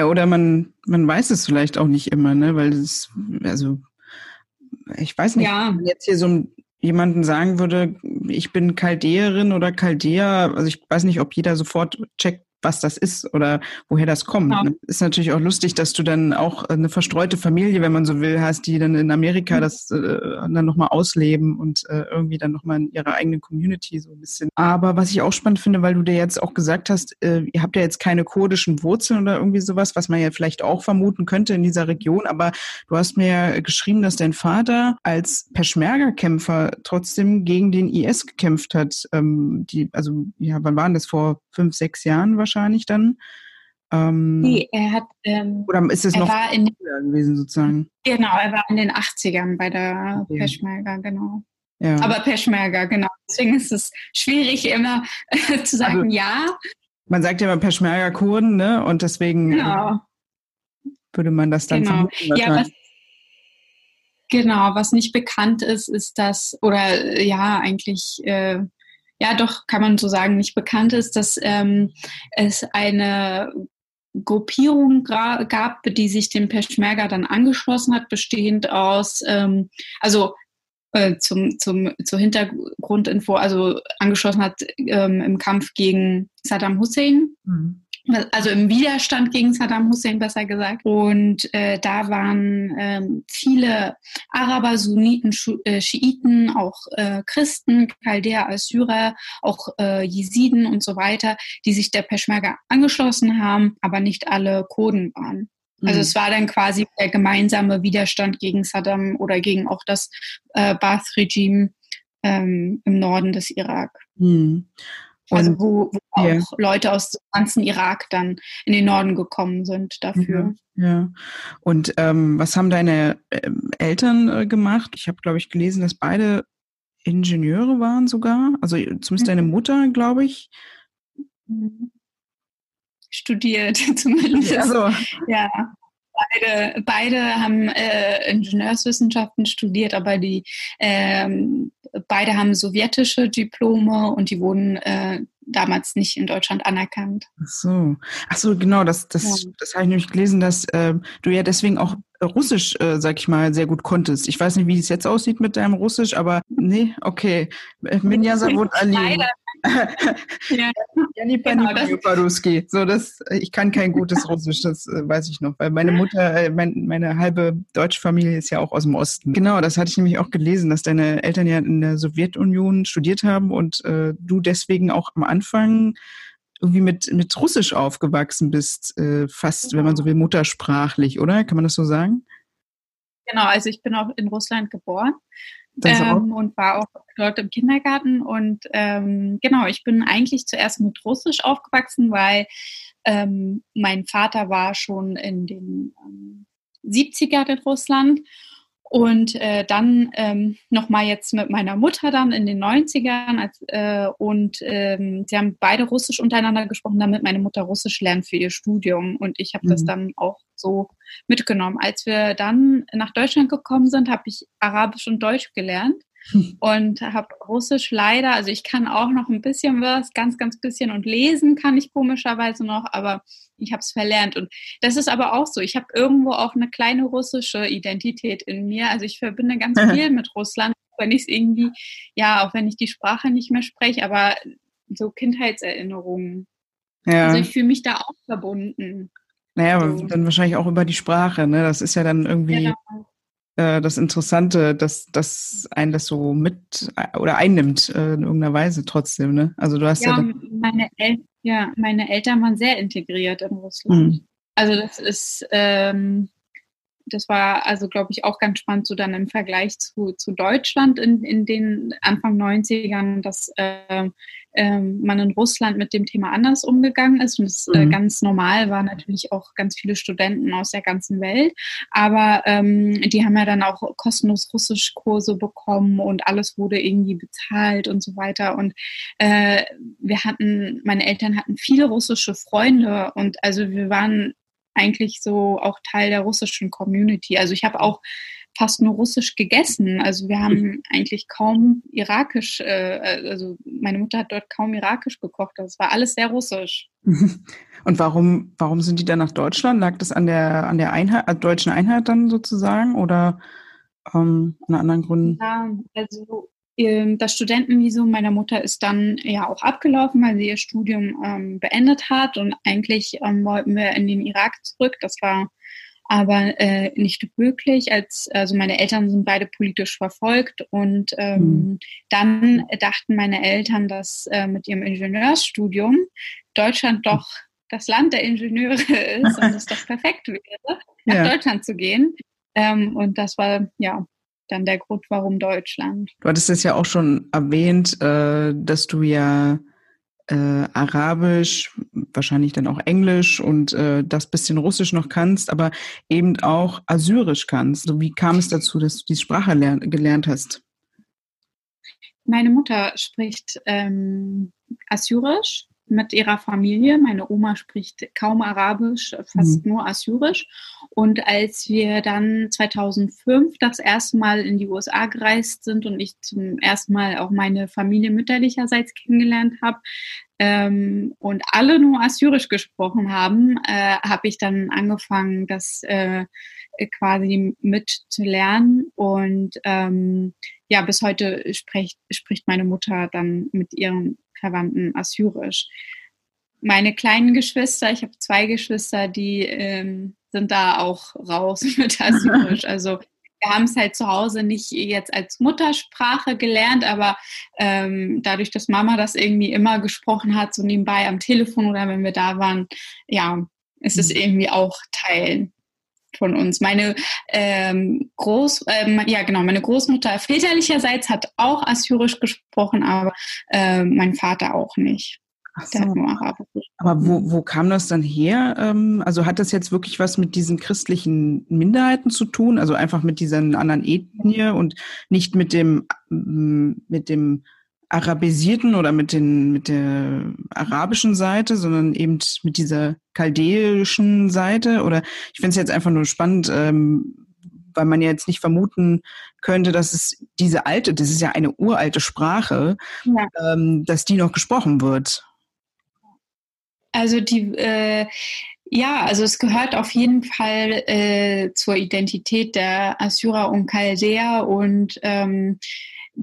ja, oder man, man weiß es vielleicht auch nicht immer, ne? Weil es, also ich weiß nicht, ja. jetzt hier so ein jemanden sagen würde, ich bin Chaldäerin oder Chaldäer, also ich weiß nicht, ob jeder sofort checkt, was das ist oder woher das kommt. Ja. Ne? Ist natürlich auch lustig, dass du dann auch eine verstreute Familie, wenn man so will, hast, die dann in Amerika mhm. das äh, dann nochmal ausleben und äh, irgendwie dann nochmal in ihrer eigenen Community so ein bisschen. Aber was ich auch spannend finde, weil du dir jetzt auch gesagt hast, äh, ihr habt ja jetzt keine kurdischen Wurzeln oder irgendwie sowas, was man ja vielleicht auch vermuten könnte in dieser Region, aber du hast mir ja geschrieben, dass dein Vater als Peschmerga-Kämpfer trotzdem gegen den IS gekämpft hat. Ähm, die, also, ja, wann waren das? Vor fünf, sechs Jahren wahrscheinlich? dann. Ähm, nee, er hat. Ähm, oder ist es noch in, gewesen sozusagen? Genau, er war in den 80ern bei der okay. Peschmerga, genau. Ja. Aber Peschmerga, genau. Deswegen ist es schwierig, immer zu sagen, also, ja. Man sagt ja immer Peschmerga-Kurden, ne? Und deswegen genau. würde man das dann genau. Ja, was, genau, was nicht bekannt ist, ist das, oder ja, eigentlich. Äh, ja doch, kann man so sagen, nicht bekannt ist, dass ähm, es eine Gruppierung gab, die sich dem Peschmerga dann angeschlossen hat, bestehend aus, ähm, also äh, zum, zum, zur Hintergrundinfo, also angeschlossen hat ähm, im Kampf gegen Saddam Hussein. Mhm also im Widerstand gegen Saddam Hussein besser gesagt. Und äh, da waren ähm, viele Araber, Sunniten, Schu äh, Schiiten, auch äh, Christen, Chaldäer, Assyrer, auch äh, Jesiden und so weiter, die sich der Peschmerga angeschlossen haben, aber nicht alle Kurden waren. Also mhm. es war dann quasi der gemeinsame Widerstand gegen Saddam oder gegen auch das äh, Baath-Regime ähm, im Norden des Irak. Mhm. Also wo, wo auch ja. Leute aus dem ganzen Irak dann in den Norden gekommen sind dafür. Ja. ja. Und ähm, was haben deine ähm, Eltern äh, gemacht? Ich habe, glaube ich, gelesen, dass beide Ingenieure waren sogar. Also zumindest deine mhm. Mutter, glaube ich. Studiert zumindest. Also. Ja. Beide, beide haben äh, Ingenieurswissenschaften studiert, aber die ähm, beide haben sowjetische Diplome und die wurden äh, damals nicht in Deutschland anerkannt. Ach so, ach so, genau, das, das, ja. das habe ich nämlich gelesen, dass äh, du ja deswegen auch Russisch, äh, sag ich mal, sehr gut konntest. Ich weiß nicht, wie es jetzt aussieht mit deinem Russisch, aber nee, okay. Minja Savut Ali. Ja, genau, das So, das, ich kann kein gutes Russisch, das äh, weiß ich noch, weil meine Mutter, äh, mein, meine halbe deutsche Familie ist ja auch aus dem Osten. Genau, das hatte ich nämlich auch gelesen, dass deine Eltern ja in der Sowjetunion studiert haben und äh, du deswegen auch am Anfang irgendwie mit, mit Russisch aufgewachsen bist, äh, fast, wenn man so will, muttersprachlich, oder? Kann man das so sagen? Genau, also ich bin auch in Russland geboren ähm, und war auch dort im Kindergarten. Und ähm, genau, ich bin eigentlich zuerst mit Russisch aufgewachsen, weil ähm, mein Vater war schon in den ähm, 70er in Russland und äh, dann ähm, nochmal jetzt mit meiner Mutter dann in den 90ern. Als, äh, und ähm, sie haben beide Russisch untereinander gesprochen, damit meine Mutter Russisch lernt für ihr Studium. Und ich habe mhm. das dann auch so mitgenommen. Als wir dann nach Deutschland gekommen sind, habe ich Arabisch und Deutsch gelernt und habe Russisch leider, also ich kann auch noch ein bisschen was, ganz, ganz bisschen und lesen kann ich komischerweise noch, aber ich habe es verlernt. Und das ist aber auch so. Ich habe irgendwo auch eine kleine russische Identität in mir. Also ich verbinde ganz viel mit Russland, wenn ich es irgendwie, ja, auch wenn ich die Sprache nicht mehr spreche, aber so Kindheitserinnerungen. Ja. Also ich fühle mich da auch verbunden. Naja, so. dann wahrscheinlich auch über die Sprache, ne? Das ist ja dann irgendwie. Genau äh, das Interessante, dass, dass ein das so mit oder einnimmt äh, in irgendeiner Weise trotzdem, ne? Also du hast ja. ja meine, El ja, meine Eltern waren sehr integriert in Russland. Mhm. Also das ist, ähm, das war also, glaube ich, auch ganz spannend, so dann im Vergleich zu, zu Deutschland in, in den Anfang 90ern, dass äh, äh, man in Russland mit dem Thema anders umgegangen ist. Und es äh, mhm. äh, ganz normal war natürlich auch ganz viele Studenten aus der ganzen Welt. Aber ähm, die haben ja dann auch kostenlos Russischkurse bekommen und alles wurde irgendwie bezahlt und so weiter. Und äh, wir hatten, meine Eltern hatten viele russische Freunde und also wir waren eigentlich so auch Teil der russischen Community. Also ich habe auch fast nur russisch gegessen. Also wir haben eigentlich kaum irakisch, äh, also meine Mutter hat dort kaum irakisch gekocht. Das war alles sehr russisch. Und warum, warum sind die dann nach Deutschland? Lag das an der, an der Einheit, an deutschen Einheit dann sozusagen oder ähm, an anderen Gründen? Ja, also das Studentenvisum meiner Mutter ist dann ja auch abgelaufen, weil sie ihr Studium ähm, beendet hat und eigentlich ähm, wollten wir in den Irak zurück. Das war aber äh, nicht möglich. Als also meine Eltern sind beide politisch verfolgt und ähm, mhm. dann dachten meine Eltern, dass äh, mit ihrem Ingenieursstudium Deutschland doch das Land der Ingenieure ist und es doch perfekt wäre, nach ja. Deutschland zu gehen. Ähm, und das war ja dann der Grund, warum Deutschland. Du hattest es ja auch schon erwähnt, äh, dass du ja äh, Arabisch, wahrscheinlich dann auch Englisch und äh, das bisschen Russisch noch kannst, aber eben auch Assyrisch kannst. Also wie kam es dazu, dass du die Sprache gelernt hast? Meine Mutter spricht ähm, Assyrisch mit ihrer Familie. Meine Oma spricht kaum Arabisch, fast mhm. nur Assyrisch. Und als wir dann 2005 das erste Mal in die USA gereist sind und ich zum ersten Mal auch meine Familie mütterlicherseits kennengelernt habe ähm, und alle nur Assyrisch gesprochen haben, äh, habe ich dann angefangen, das äh, quasi mitzulernen. Und ähm, ja, bis heute spricht, spricht meine Mutter dann mit ihren Verwandten Assyrisch. Meine kleinen Geschwister, ich habe zwei Geschwister, die ähm, sind da auch raus mit Assyrisch. Also wir haben es halt zu Hause nicht jetzt als Muttersprache gelernt, aber ähm, dadurch, dass Mama das irgendwie immer gesprochen hat, so nebenbei am Telefon oder wenn wir da waren, ja, ist es mhm. irgendwie auch Teil von uns. Meine ähm, Groß, ähm, ja genau, meine Großmutter väterlicherseits hat auch Assyrisch gesprochen, aber äh, mein Vater auch nicht. So. Aber wo, wo kam das dann her? Ähm, also hat das jetzt wirklich was mit diesen christlichen Minderheiten zu tun? Also einfach mit dieser anderen Ethnie und nicht mit dem, mit dem arabisierten oder mit, den, mit der arabischen Seite, sondern eben mit dieser chaldäischen Seite? Oder ich finde es jetzt einfach nur spannend, ähm, weil man ja jetzt nicht vermuten könnte, dass es diese alte, das ist ja eine uralte Sprache, ja. ähm, dass die noch gesprochen wird. Also die, äh, ja, also es gehört auf jeden Fall äh, zur Identität der Assyrer und Chaldäer und ähm,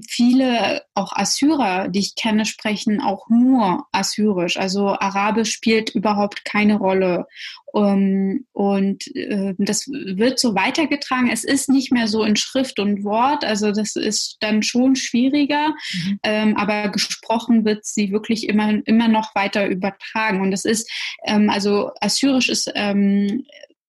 viele auch Assyrer, die ich kenne, sprechen auch nur Assyrisch. Also Arabisch spielt überhaupt keine Rolle. Um, ähm, und äh, das wird so weitergetragen. Es ist nicht mehr so in Schrift und Wort, also das ist dann schon schwieriger, mhm. ähm, aber gesprochen wird sie wirklich immer, immer noch weiter übertragen. Und das ist, ähm, also Assyrisch ist ähm,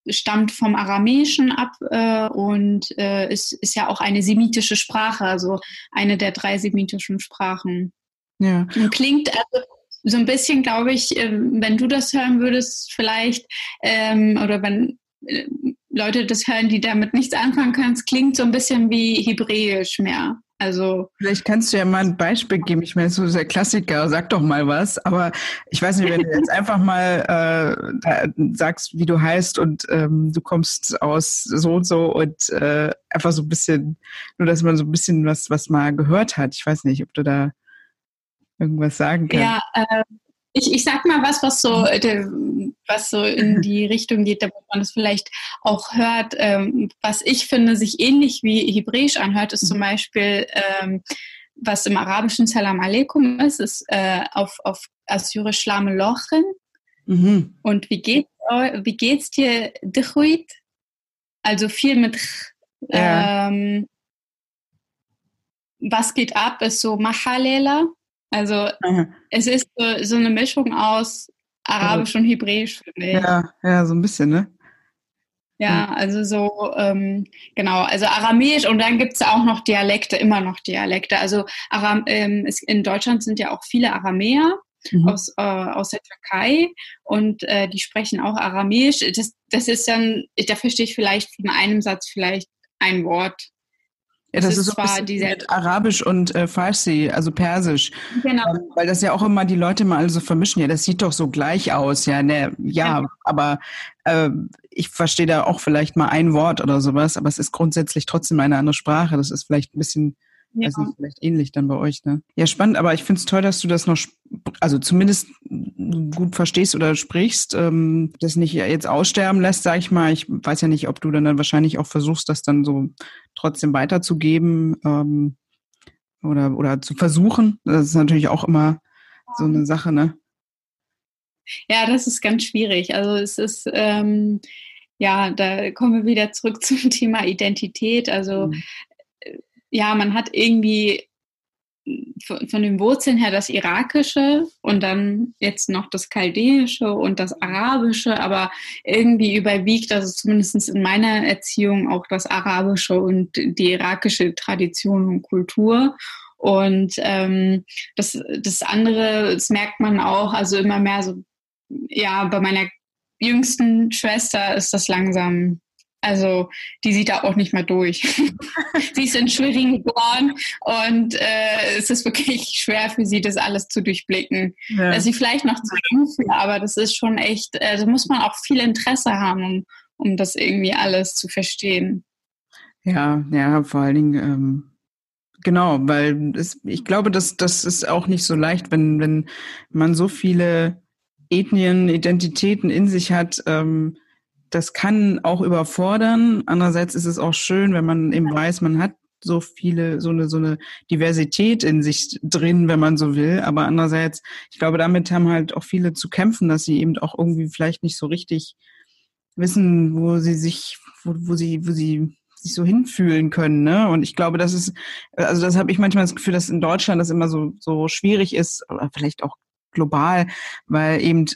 stammt vom Aramäischen ab äh, und äh, ist, ist ja auch eine semitische Sprache, also eine der drei semitischen Sprachen. Ja. Und klingt also so ein bisschen, glaube ich, äh, wenn du das hören würdest, vielleicht, ähm, oder wenn äh, Leute das hören, die damit nichts anfangen können, es klingt so ein bisschen wie Hebräisch mehr. Also vielleicht kannst du ja mal ein Beispiel geben. Ich meine, so der Klassiker. Sag doch mal was. Aber ich weiß nicht, wenn du jetzt einfach mal äh, sagst, wie du heißt und ähm, du kommst aus so und so und äh, einfach so ein bisschen, nur dass man so ein bisschen was, was mal gehört hat. Ich weiß nicht, ob du da irgendwas sagen kannst. Ja, äh, ich, ich sag mal was, was so, äh, was so in die Richtung geht, damit man es vielleicht auch hört. Ähm, was ich finde, sich ähnlich wie Hebräisch anhört, ist zum mhm. Beispiel, ähm, was im Arabischen Salam Aleikum ist, ist äh, auf, auf Assyrisch Lame Lochen. Mhm. Und wie geht wie geht's dir, Dichuit? Also viel mit ja. ähm, was geht ab, ist so Mahalela. Also mhm. es ist so, so, eine Mischung aus Arabisch und Hebräisch, finde ich. Ja, ja, so ein bisschen, ne? Ja, also so, ähm, genau, also Aramäisch und dann gibt es auch noch Dialekte, immer noch Dialekte. Also Aram, ähm, es, in Deutschland sind ja auch viele Aramäer mhm. aus, äh, aus der Türkei und äh, die sprechen auch Aramäisch. Das, das ist dann, da verstehe ich vielleicht von einem Satz vielleicht ein Wort. Ja, das, das ist, ist zwar so diese Arabisch und äh, Farsi, also Persisch. Genau. Ähm, weil das ja auch immer die Leute mal so vermischen. Ja, das sieht doch so gleich aus. Ja, ne, ja, ja. aber äh, ich verstehe da auch vielleicht mal ein Wort oder sowas, aber es ist grundsätzlich trotzdem eine andere Sprache. Das ist vielleicht ein bisschen ja. Weiß nicht, vielleicht ähnlich dann bei euch, ne? Ja, spannend, aber ich finde es toll, dass du das noch, also zumindest gut verstehst oder sprichst, ähm, das nicht jetzt aussterben lässt, sag ich mal. Ich weiß ja nicht, ob du dann, dann wahrscheinlich auch versuchst, das dann so trotzdem weiterzugeben ähm, oder, oder zu versuchen. Das ist natürlich auch immer so eine Sache, ne? Ja, das ist ganz schwierig. Also es ist, ähm, ja, da kommen wir wieder zurück zum Thema Identität. Also mhm ja, man hat irgendwie von, den Wurzeln her das Irakische und dann jetzt noch das Chaldäische und das Arabische, aber irgendwie überwiegt, also zumindest in meiner Erziehung, auch das Arabische und die irakische Tradition und Kultur. Und ähm, das, das andere, das merkt man auch, also immer mehr so, ja, bei meiner jüngsten Schwester ist das langsam also die sieht da auch nicht mehr durch. sie ist in Schwerin geboren und äh, es ist wirklich schwer für sie, das alles zu durchblicken. Ja. Also sie vielleicht noch zu jung für, aber das ist schon echt, da muss man auch viel Interesse haben, um, um das irgendwie alles zu verstehen. Ja, ja, vor allen Dingen, ähm, genau, weil es, ich glaube, dass das ist auch nicht so leicht, wenn, wenn man so viele Ethnien, Identitäten in sich hat, ähm, das kann auch überfordern. Andererseits ist es auch schön, wenn man eben weiß, man hat so viele, so eine, so eine Diversität in sich drin, wenn man so will. Aber andererseits, ich glaube, damit haben halt auch viele zu kämpfen, dass sie eben auch irgendwie vielleicht nicht so richtig wissen, wo sie sich, wo, wo sie, wo sie sich so hinfühlen können, ne? Und ich glaube, das ist, also das habe ich manchmal das Gefühl, dass in Deutschland das immer so so schwierig ist, oder vielleicht auch global, weil eben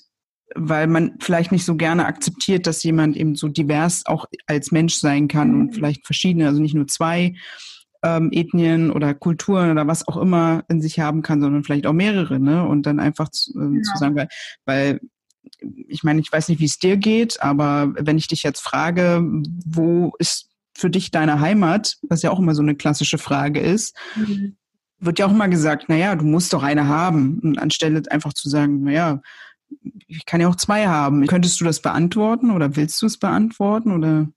weil man vielleicht nicht so gerne akzeptiert, dass jemand eben so divers auch als Mensch sein kann und mhm. vielleicht verschiedene, also nicht nur zwei ähm, Ethnien oder Kulturen oder was auch immer in sich haben kann, sondern vielleicht auch mehrere, ne? Und dann einfach zu, äh, ja. zu sagen, weil, weil ich meine, ich weiß nicht, wie es dir geht, aber wenn ich dich jetzt frage, wo ist für dich deine Heimat, was ja auch immer so eine klassische Frage ist, mhm. wird ja auch immer gesagt, naja, du musst doch eine haben. Und anstelle einfach zu sagen, naja, ich kann ja auch zwei haben. Könntest du das beantworten oder willst du es beantworten oder?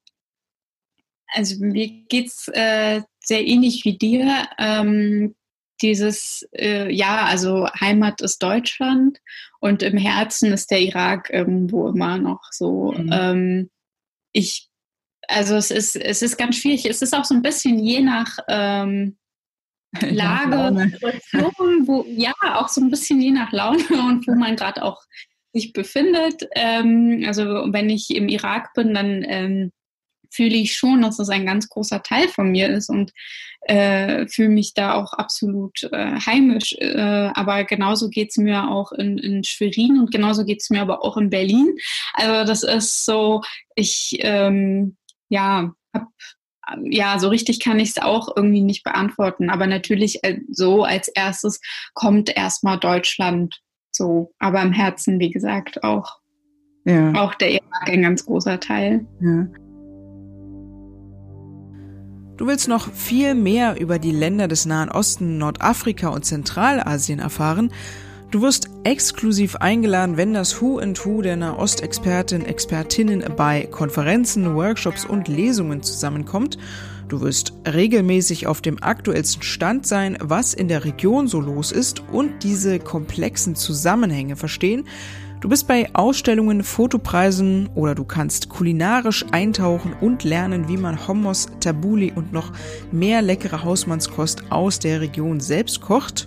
Also mir geht's äh, sehr ähnlich wie dir. Ähm, dieses, äh, ja, also Heimat ist Deutschland und im Herzen ist der Irak irgendwo immer noch so. Mhm. Ähm, ich, also es ist, es ist ganz schwierig. Es ist auch so ein bisschen je nach ähm, Lage, Situation, wo, ja, auch so ein bisschen je nach Laune und wo man gerade auch sich befindet. Ähm, also wenn ich im Irak bin, dann ähm, fühle ich schon, dass das ein ganz großer Teil von mir ist und äh, fühle mich da auch absolut äh, heimisch. Äh, aber genauso geht es mir auch in, in Schwerin und genauso geht es mir aber auch in Berlin. Also das ist so, ich ähm, ja, habe ja, so richtig kann ich es auch irgendwie nicht beantworten. Aber natürlich äh, so als erstes kommt erstmal Deutschland so. Aber im Herzen, wie gesagt, auch, ja. auch der Irak ein ganz großer Teil. Ja. Du willst noch viel mehr über die Länder des Nahen Osten, Nordafrika und Zentralasien erfahren? Du wirst exklusiv eingeladen, wenn das Who and Who der Nahostexpertin, Expertinnen bei Konferenzen, Workshops und Lesungen zusammenkommt. Du wirst regelmäßig auf dem aktuellsten Stand sein, was in der Region so los ist und diese komplexen Zusammenhänge verstehen. Du bist bei Ausstellungen, Fotopreisen oder du kannst kulinarisch eintauchen und lernen, wie man Hummus, Tabuli und noch mehr leckere Hausmannskost aus der Region selbst kocht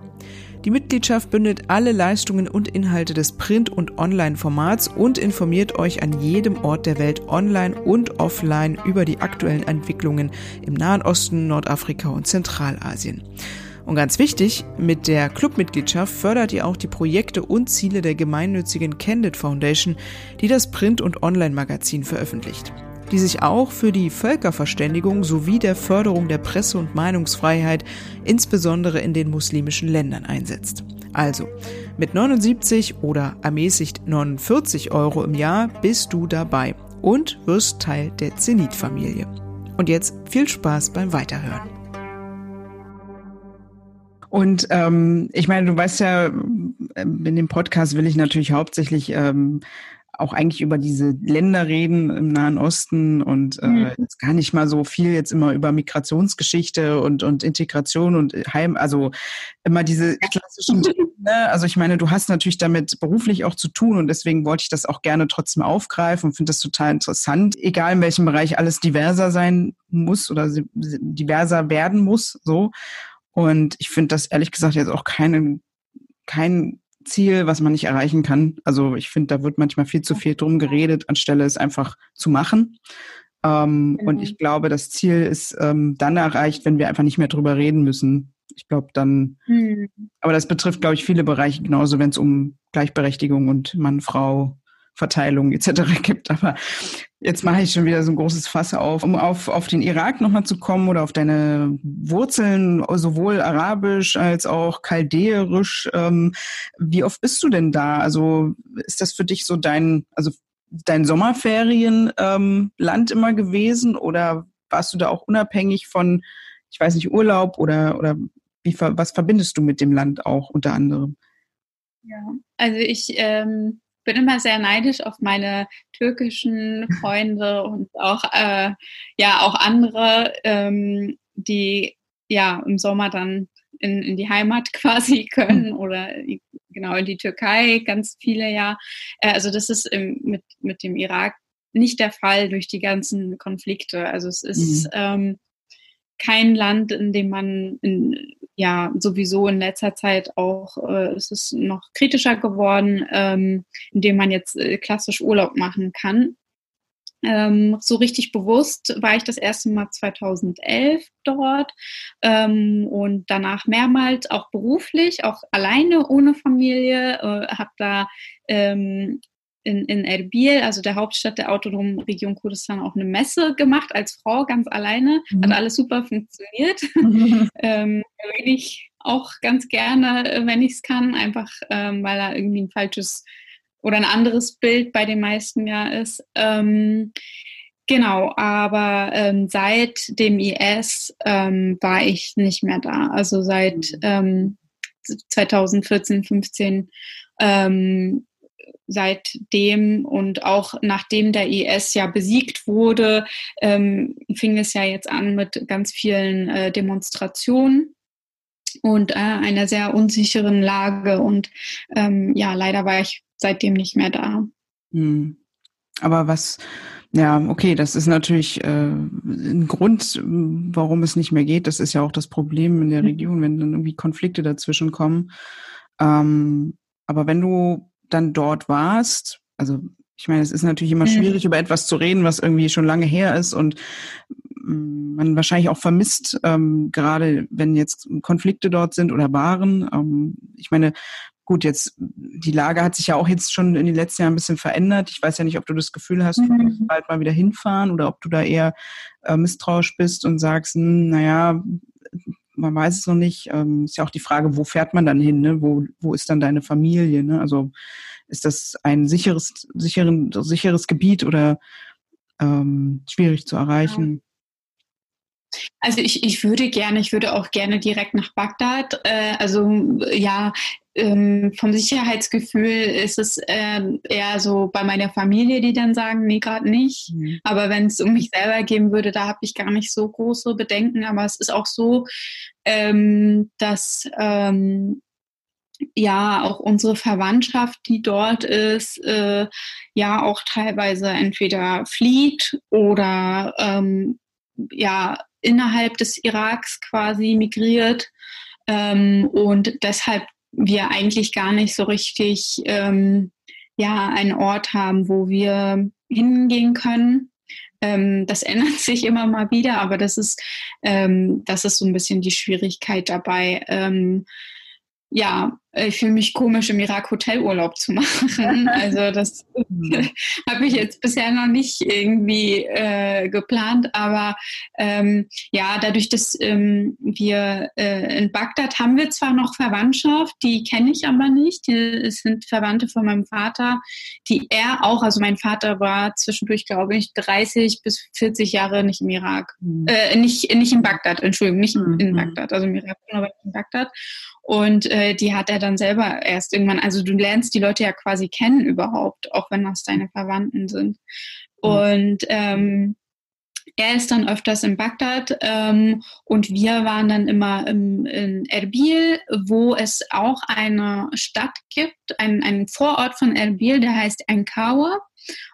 Die Mitgliedschaft bündelt alle Leistungen und Inhalte des Print- und Online-Formats und informiert euch an jedem Ort der Welt online und offline über die aktuellen Entwicklungen im Nahen Osten, Nordafrika und Zentralasien. Und ganz wichtig, mit der Clubmitgliedschaft fördert ihr auch die Projekte und Ziele der gemeinnützigen Candid Foundation, die das Print- und Online-Magazin veröffentlicht die sich auch für die Völkerverständigung sowie der Förderung der Presse- und Meinungsfreiheit, insbesondere in den muslimischen Ländern, einsetzt. Also, mit 79 oder ermäßigt 49 Euro im Jahr bist du dabei und wirst Teil der Zenit-Familie. Und jetzt viel Spaß beim Weiterhören. Und ähm, ich meine, du weißt ja, in dem Podcast will ich natürlich hauptsächlich ähm, auch eigentlich über diese Länder reden im Nahen Osten und äh, mhm. jetzt gar nicht mal so viel jetzt immer über Migrationsgeschichte und, und Integration und Heim, also immer diese klassischen, ne? also ich meine, du hast natürlich damit beruflich auch zu tun und deswegen wollte ich das auch gerne trotzdem aufgreifen und finde das total interessant, egal in welchem Bereich alles diverser sein muss oder diverser werden muss, so. Und ich finde das ehrlich gesagt jetzt auch keine, kein Ziel, was man nicht erreichen kann. Also ich finde, da wird manchmal viel zu viel drum geredet, anstelle es einfach zu machen. Ähm, mhm. Und ich glaube, das Ziel ist ähm, dann erreicht, wenn wir einfach nicht mehr drüber reden müssen. Ich glaube dann, mhm. aber das betrifft, glaube ich, viele Bereiche genauso, wenn es um Gleichberechtigung und Mann, Frau, Verteilung etc. gibt. Aber jetzt mache ich schon wieder so ein großes Fass auf, um auf, auf den Irak nochmal zu kommen oder auf deine Wurzeln, sowohl arabisch als auch chaldäerisch. Ähm, wie oft bist du denn da? Also ist das für dich so dein, also dein Sommerferienland ähm, immer gewesen oder warst du da auch unabhängig von, ich weiß nicht, Urlaub oder, oder wie, was verbindest du mit dem Land auch unter anderem? Ja, also ich ähm, bin immer sehr neidisch auf meine türkischen Freunde und auch äh, ja auch andere, ähm, die ja im Sommer dann in, in die Heimat quasi können oder genau in die Türkei ganz viele ja. Äh, also das ist im, mit mit dem Irak nicht der Fall durch die ganzen Konflikte. Also es ist mhm. ähm, kein Land, in dem man in, ja sowieso in letzter Zeit auch, äh, es ist noch kritischer geworden, ähm, in dem man jetzt äh, klassisch Urlaub machen kann. Ähm, so richtig bewusst war ich das erste Mal 2011 dort ähm, und danach mehrmals auch beruflich, auch alleine ohne Familie, äh, habe da ähm, in, in Erbil, also der Hauptstadt der autonomen Region Kurdistan, auch eine Messe gemacht als Frau ganz alleine. Mhm. Hat alles super funktioniert. Mhm. ähm, rede ich auch ganz gerne, äh, wenn ich es kann, einfach ähm, weil da irgendwie ein falsches oder ein anderes Bild bei den meisten ja ist. Ähm, genau, aber ähm, seit dem IS ähm, war ich nicht mehr da. Also seit 2014, mhm. 15 ähm, seitdem und auch nachdem der IS ja besiegt wurde, ähm, fing es ja jetzt an mit ganz vielen äh, Demonstrationen und äh, einer sehr unsicheren Lage. Und ähm, ja, leider war ich seitdem nicht mehr da. Hm. Aber was, ja, okay, das ist natürlich äh, ein Grund, warum es nicht mehr geht. Das ist ja auch das Problem in der mhm. Region, wenn dann irgendwie Konflikte dazwischen kommen. Ähm, aber wenn du dann dort warst, also ich meine, es ist natürlich immer schwierig, über etwas zu reden, was irgendwie schon lange her ist und mm, man wahrscheinlich auch vermisst, ähm, gerade wenn jetzt Konflikte dort sind oder waren. Ähm, ich meine, gut, jetzt die Lage hat sich ja auch jetzt schon in den letzten Jahren ein bisschen verändert. Ich weiß ja nicht, ob du das Gefühl hast, du mhm. musst bald mal wieder hinfahren oder ob du da eher äh, misstrauisch bist und sagst, hm, naja, man weiß es noch nicht. Ähm, ist ja auch die Frage, wo fährt man dann hin? Ne? Wo, wo ist dann deine Familie? Ne? Also ist das ein sicheres, sicheren, sicheres Gebiet oder ähm, schwierig zu erreichen? Also ich, ich würde gerne, ich würde auch gerne direkt nach Bagdad. Äh, also ja, ähm, vom Sicherheitsgefühl ist es äh, eher so bei meiner Familie, die dann sagen, nee, gerade nicht. Mhm. Aber wenn es um mich selber gehen würde, da habe ich gar nicht so große Bedenken. Aber es ist auch so, ähm, dass ähm, ja auch unsere Verwandtschaft, die dort ist, äh, ja auch teilweise entweder flieht oder ähm, ja innerhalb des Iraks quasi migriert ähm, und deshalb wir eigentlich gar nicht so richtig ähm, ja einen Ort haben, wo wir hingehen können. Ähm, das ändert sich immer mal wieder, aber das ist ähm, das ist so ein bisschen die Schwierigkeit dabei. Ähm, ja, ich fühle mich komisch, im Irak Hotelurlaub zu machen. Also das mhm. habe ich jetzt bisher noch nicht irgendwie äh, geplant. Aber ähm, ja, dadurch, dass ähm, wir äh, in Bagdad haben wir zwar noch Verwandtschaft, die kenne ich aber nicht. Die sind Verwandte von meinem Vater, die er auch, also mein Vater war zwischendurch, glaube ich, 30 bis 40 Jahre nicht im Irak. Mhm. Äh, nicht, nicht in Bagdad, Entschuldigung, nicht mhm. in Bagdad, also im Irak, aber nicht in Bagdad. Und äh, die hat er dann selber erst irgendwann, also du lernst die Leute ja quasi kennen überhaupt, auch wenn das deine Verwandten sind. Mhm. Und ähm, er ist dann öfters in Bagdad ähm, und wir waren dann immer im, in Erbil, wo es auch eine Stadt gibt, ein, ein Vorort von Erbil, der heißt Ankawa.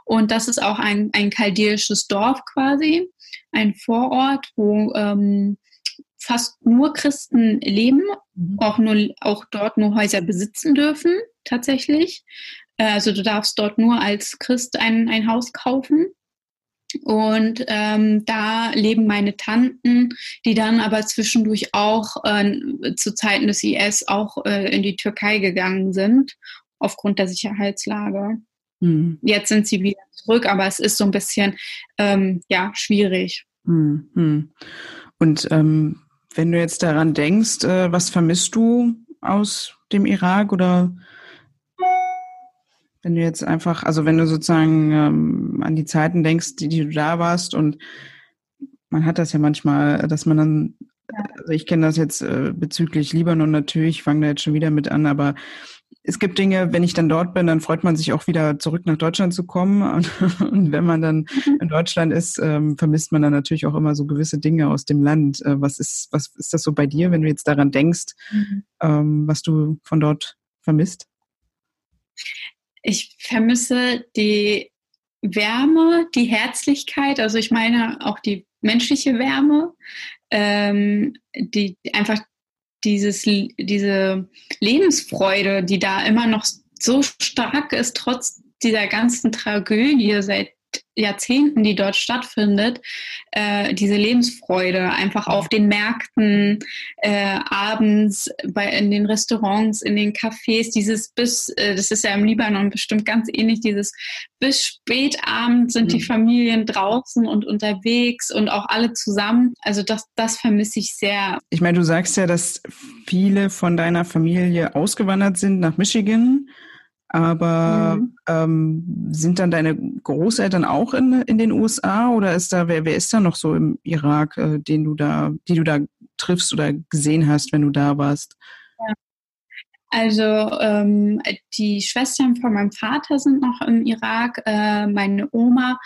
Und das ist auch ein, ein chaldäisches Dorf quasi, ein Vorort, wo ähm, fast nur Christen leben, mhm. auch, nur, auch dort nur Häuser besitzen dürfen, tatsächlich. Äh, also du darfst dort nur als Christ ein, ein Haus kaufen. Und ähm, da leben meine Tanten, die dann aber zwischendurch auch äh, zu Zeiten des IS auch äh, in die Türkei gegangen sind, aufgrund der Sicherheitslage. Mhm. Jetzt sind sie wieder zurück, aber es ist so ein bisschen ähm, ja, schwierig. Mhm. Und ähm, wenn du jetzt daran denkst, äh, was vermisst du aus dem Irak oder wenn du jetzt einfach, also wenn du sozusagen ähm, an die Zeiten denkst, die, die du da warst und man hat das ja manchmal, dass man dann, also ich kenne das jetzt äh, bezüglich Libanon natürlich, ich fange da jetzt schon wieder mit an, aber es gibt Dinge, wenn ich dann dort bin, dann freut man sich auch wieder zurück nach Deutschland zu kommen. Und, und wenn man dann mhm. in Deutschland ist, ähm, vermisst man dann natürlich auch immer so gewisse Dinge aus dem Land. Äh, was ist, was ist das so bei dir, wenn du jetzt daran denkst, mhm. ähm, was du von dort vermisst? Ich vermisse die Wärme, die Herzlichkeit, also ich meine auch die menschliche Wärme, ähm, die einfach dieses, diese Lebensfreude, die da immer noch so stark ist, trotz dieser ganzen Tragödie seit Jahrzehnten, die dort stattfindet, äh, diese Lebensfreude einfach auf den Märkten, äh, abends bei, in den Restaurants, in den Cafés, dieses bis, äh, das ist ja im Libanon bestimmt ganz ähnlich, dieses bis spät abends sind mhm. die Familien draußen und unterwegs und auch alle zusammen. Also das, das vermisse ich sehr. Ich meine, du sagst ja, dass viele von deiner Familie ausgewandert sind nach Michigan. Aber mhm. ähm, sind dann deine Großeltern auch in, in den USA oder ist da, wer, wer ist da noch so im Irak, äh, den du da, die du da triffst oder gesehen hast, wenn du da warst? Also ähm, die Schwestern von meinem Vater sind noch im Irak. Äh, meine Oma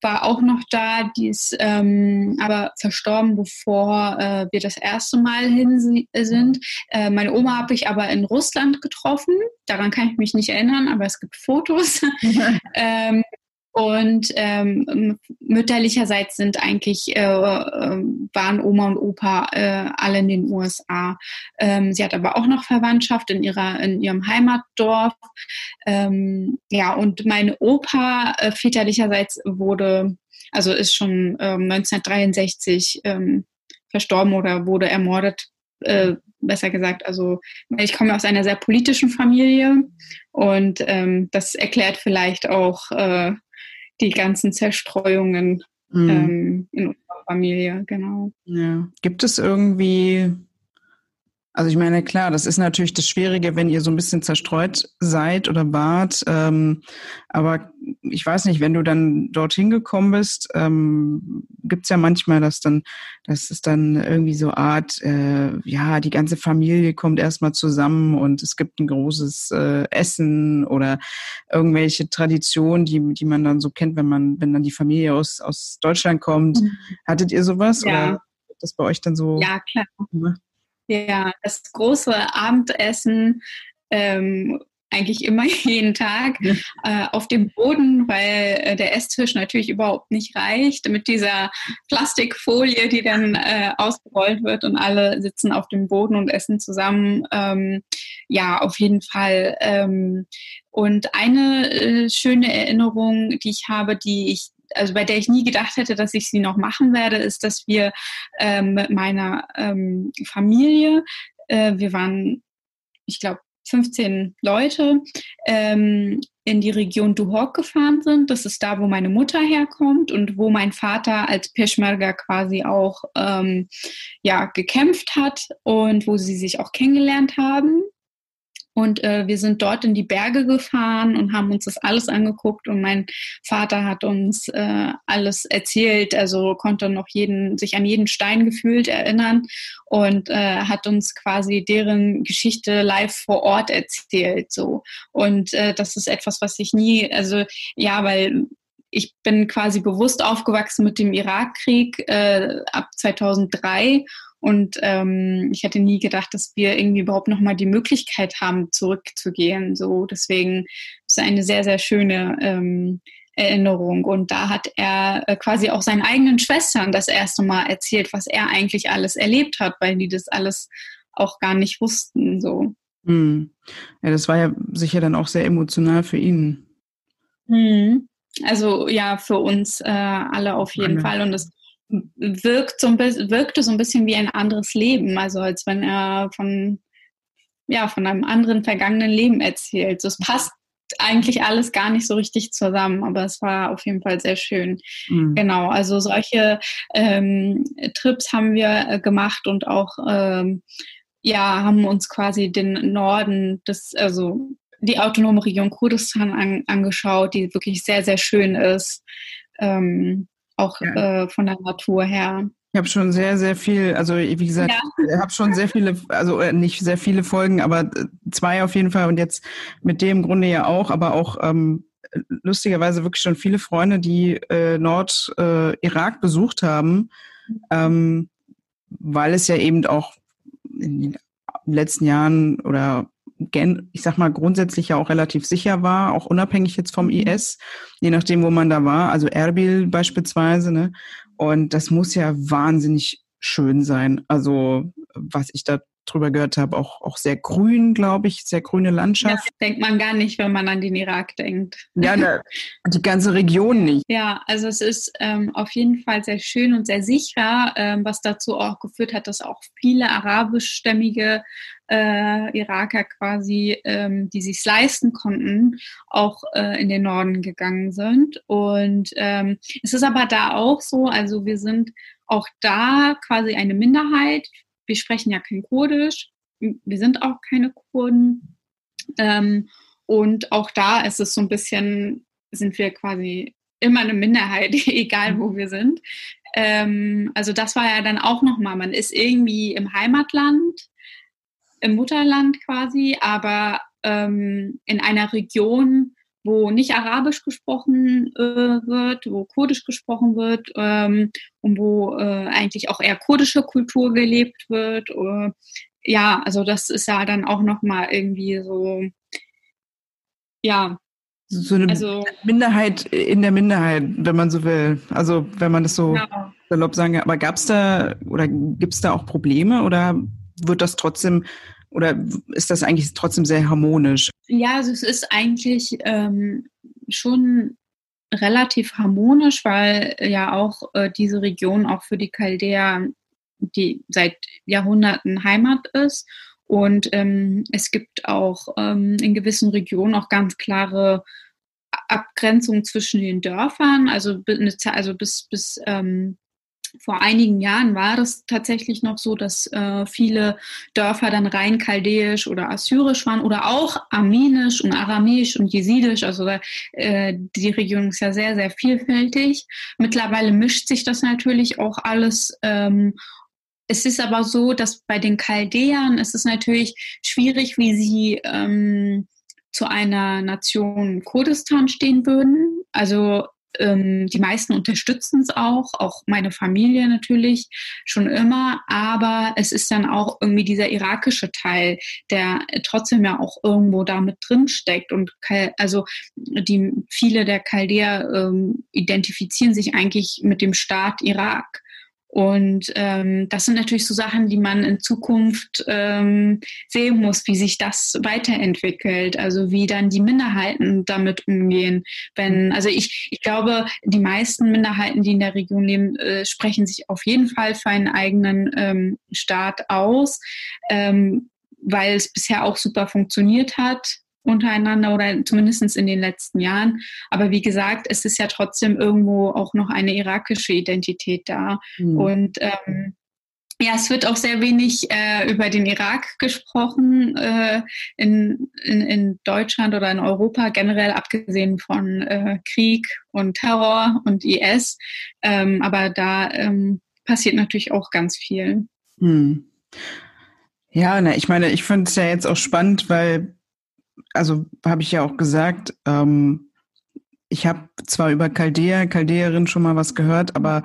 war auch noch da, die ist ähm, aber verstorben, bevor äh, wir das erste Mal hin sind. Äh, meine Oma habe ich aber in Russland getroffen. Daran kann ich mich nicht erinnern, aber es gibt Fotos. ähm, und ähm, mütterlicherseits sind eigentlich, äh, ähm, waren Oma und Opa äh, alle in den USA. Ähm, sie hat aber auch noch Verwandtschaft in, ihrer, in ihrem Heimatdorf. Ähm, ja, und mein Opa äh, väterlicherseits wurde, also ist schon 1963 ähm, verstorben oder wurde ermordet äh, besser gesagt, also ich komme aus einer sehr politischen Familie und ähm, das erklärt vielleicht auch äh, die ganzen Zerstreuungen mhm. ähm, in unserer Familie, genau. Ja. Gibt es irgendwie also ich meine, klar, das ist natürlich das Schwierige, wenn ihr so ein bisschen zerstreut seid oder wart. Ähm, aber ich weiß nicht, wenn du dann dorthin gekommen bist, ähm, gibt ja manchmal, dass dann, dass es dann irgendwie so Art, äh, ja, die ganze Familie kommt erstmal zusammen und es gibt ein großes äh, Essen oder irgendwelche Traditionen, die, die man dann so kennt, wenn man, wenn dann die Familie aus, aus Deutschland kommt. Mhm. Hattet ihr sowas? Ja. Oder das bei euch dann so? Ja, klar. Gemacht? Ja, das große Abendessen, ähm, eigentlich immer jeden Tag ja. äh, auf dem Boden, weil äh, der Esstisch natürlich überhaupt nicht reicht mit dieser Plastikfolie, die dann äh, ausgerollt wird und alle sitzen auf dem Boden und essen zusammen. Ähm, ja, auf jeden Fall. Ähm, und eine äh, schöne Erinnerung, die ich habe, die ich also bei der ich nie gedacht hätte, dass ich sie noch machen werde, ist, dass wir ähm, mit meiner ähm, Familie, äh, wir waren, ich glaube, 15 Leute, ähm, in die Region Duhok gefahren sind. Das ist da, wo meine Mutter herkommt und wo mein Vater als Peschmerga quasi auch ähm, ja, gekämpft hat und wo sie sich auch kennengelernt haben. Und äh, wir sind dort in die Berge gefahren und haben uns das alles angeguckt. Und mein Vater hat uns äh, alles erzählt, also konnte noch jeden, sich an jeden Stein gefühlt erinnern und äh, hat uns quasi deren Geschichte live vor Ort erzählt. So. Und äh, das ist etwas, was ich nie, also ja, weil ich bin quasi bewusst aufgewachsen mit dem Irakkrieg äh, ab 2003 und ähm, ich hätte nie gedacht, dass wir irgendwie überhaupt noch mal die Möglichkeit haben, zurückzugehen. So, deswegen ist es eine sehr, sehr schöne ähm, Erinnerung. Und da hat er äh, quasi auch seinen eigenen Schwestern das erste Mal erzählt, was er eigentlich alles erlebt hat, weil die das alles auch gar nicht wussten. So. Hm. Ja, das war ja sicher dann auch sehr emotional für ihn. Hm. Also ja, für uns äh, alle auf jeden ja. Fall. Und das wirkt so ein wirkte so ein bisschen wie ein anderes Leben, also als wenn er von, ja, von einem anderen vergangenen Leben erzählt. So, es passt eigentlich alles gar nicht so richtig zusammen, aber es war auf jeden Fall sehr schön. Mhm. Genau, also solche ähm, Trips haben wir äh, gemacht und auch ähm, ja, haben uns quasi den Norden des, also die autonome Region Kurdistan an, angeschaut, die wirklich sehr, sehr schön ist. Ähm, auch ja. äh, von der Natur her. Ich habe schon sehr, sehr viel, also wie gesagt, ja. ich habe schon sehr viele, also äh, nicht sehr viele Folgen, aber äh, zwei auf jeden Fall und jetzt mit dem Grunde ja auch, aber auch ähm, lustigerweise wirklich schon viele Freunde, die äh, Nord-Irak äh, besucht haben, ähm, weil es ja eben auch in den letzten Jahren oder ich sag mal, grundsätzlich ja auch relativ sicher war, auch unabhängig jetzt vom mhm. IS, je nachdem, wo man da war, also Erbil beispielsweise, ne? Und das muss ja wahnsinnig schön sein. Also, was ich da drüber gehört habe, auch, auch sehr grün, glaube ich, sehr grüne Landschaft. Ja, denkt man gar nicht, wenn man an den Irak denkt. Ja, da, die ganze Region nicht. Ja, also es ist ähm, auf jeden Fall sehr schön und sehr sicher, ähm, was dazu auch geführt hat, dass auch viele arabischstämmige äh, Iraker quasi, ähm, die sich leisten konnten, auch äh, in den Norden gegangen sind. Und ähm, es ist aber da auch so, also wir sind auch da quasi eine Minderheit. Wir sprechen ja kein Kurdisch, wir sind auch keine Kurden. Ähm, und auch da ist es so ein bisschen, sind wir quasi immer eine Minderheit, egal wo wir sind. Ähm, also das war ja dann auch nochmal, man ist irgendwie im Heimatland, im Mutterland quasi, aber ähm, in einer Region, wo nicht Arabisch gesprochen äh, wird, wo Kurdisch gesprochen wird ähm, und wo äh, eigentlich auch eher kurdische Kultur gelebt wird. Äh, ja, also das ist ja dann auch nochmal irgendwie so, ja. So eine also, Minderheit in der Minderheit, wenn man so will. Also wenn man das so genau. salopp sagen kann. Aber gab es da oder gibt es da auch Probleme oder wird das trotzdem oder ist das eigentlich trotzdem sehr harmonisch? Ja, also es ist eigentlich ähm, schon relativ harmonisch, weil ja auch äh, diese Region auch für die Chaldea die seit Jahrhunderten Heimat ist. Und ähm, es gibt auch ähm, in gewissen Regionen auch ganz klare Abgrenzung zwischen den Dörfern. Also, also bis, bis ähm, vor einigen Jahren war es tatsächlich noch so, dass äh, viele Dörfer dann rein chaldäisch oder assyrisch waren oder auch armenisch und aramäisch und jesidisch. Also äh, die Region ist ja sehr, sehr vielfältig. Mittlerweile mischt sich das natürlich auch alles. Ähm, es ist aber so, dass bei den Chaldäern ist es natürlich schwierig, wie sie ähm, zu einer Nation Kurdistan stehen würden. Also die meisten unterstützen es auch, auch meine Familie natürlich schon immer, aber es ist dann auch irgendwie dieser irakische Teil, der trotzdem ja auch irgendwo da mit drin steckt und also die viele der Chaldäer ähm, identifizieren sich eigentlich mit dem Staat Irak und ähm, das sind natürlich so Sachen, die man in Zukunft ähm, sehen muss, wie sich das weiterentwickelt, also wie dann die Minderheiten damit umgehen. Wenn, mhm. also ich, ich glaube, die meisten Minderheiten, die in der Region leben, äh, sprechen sich auf jeden Fall für einen eigenen ähm, Staat aus, ähm, weil es bisher auch super funktioniert hat untereinander oder zumindest in den letzten Jahren. Aber wie gesagt, es ist ja trotzdem irgendwo auch noch eine irakische Identität da. Mhm. Und ähm, ja, es wird auch sehr wenig äh, über den Irak gesprochen äh, in, in, in Deutschland oder in Europa, generell abgesehen von äh, Krieg und Terror und IS. Ähm, aber da ähm, passiert natürlich auch ganz viel. Hm. Ja, ne, ich meine, ich finde es ja jetzt auch spannend, weil also habe ich ja auch gesagt, ähm, ich habe zwar über Chaldea, Chaldeerin schon mal was gehört, aber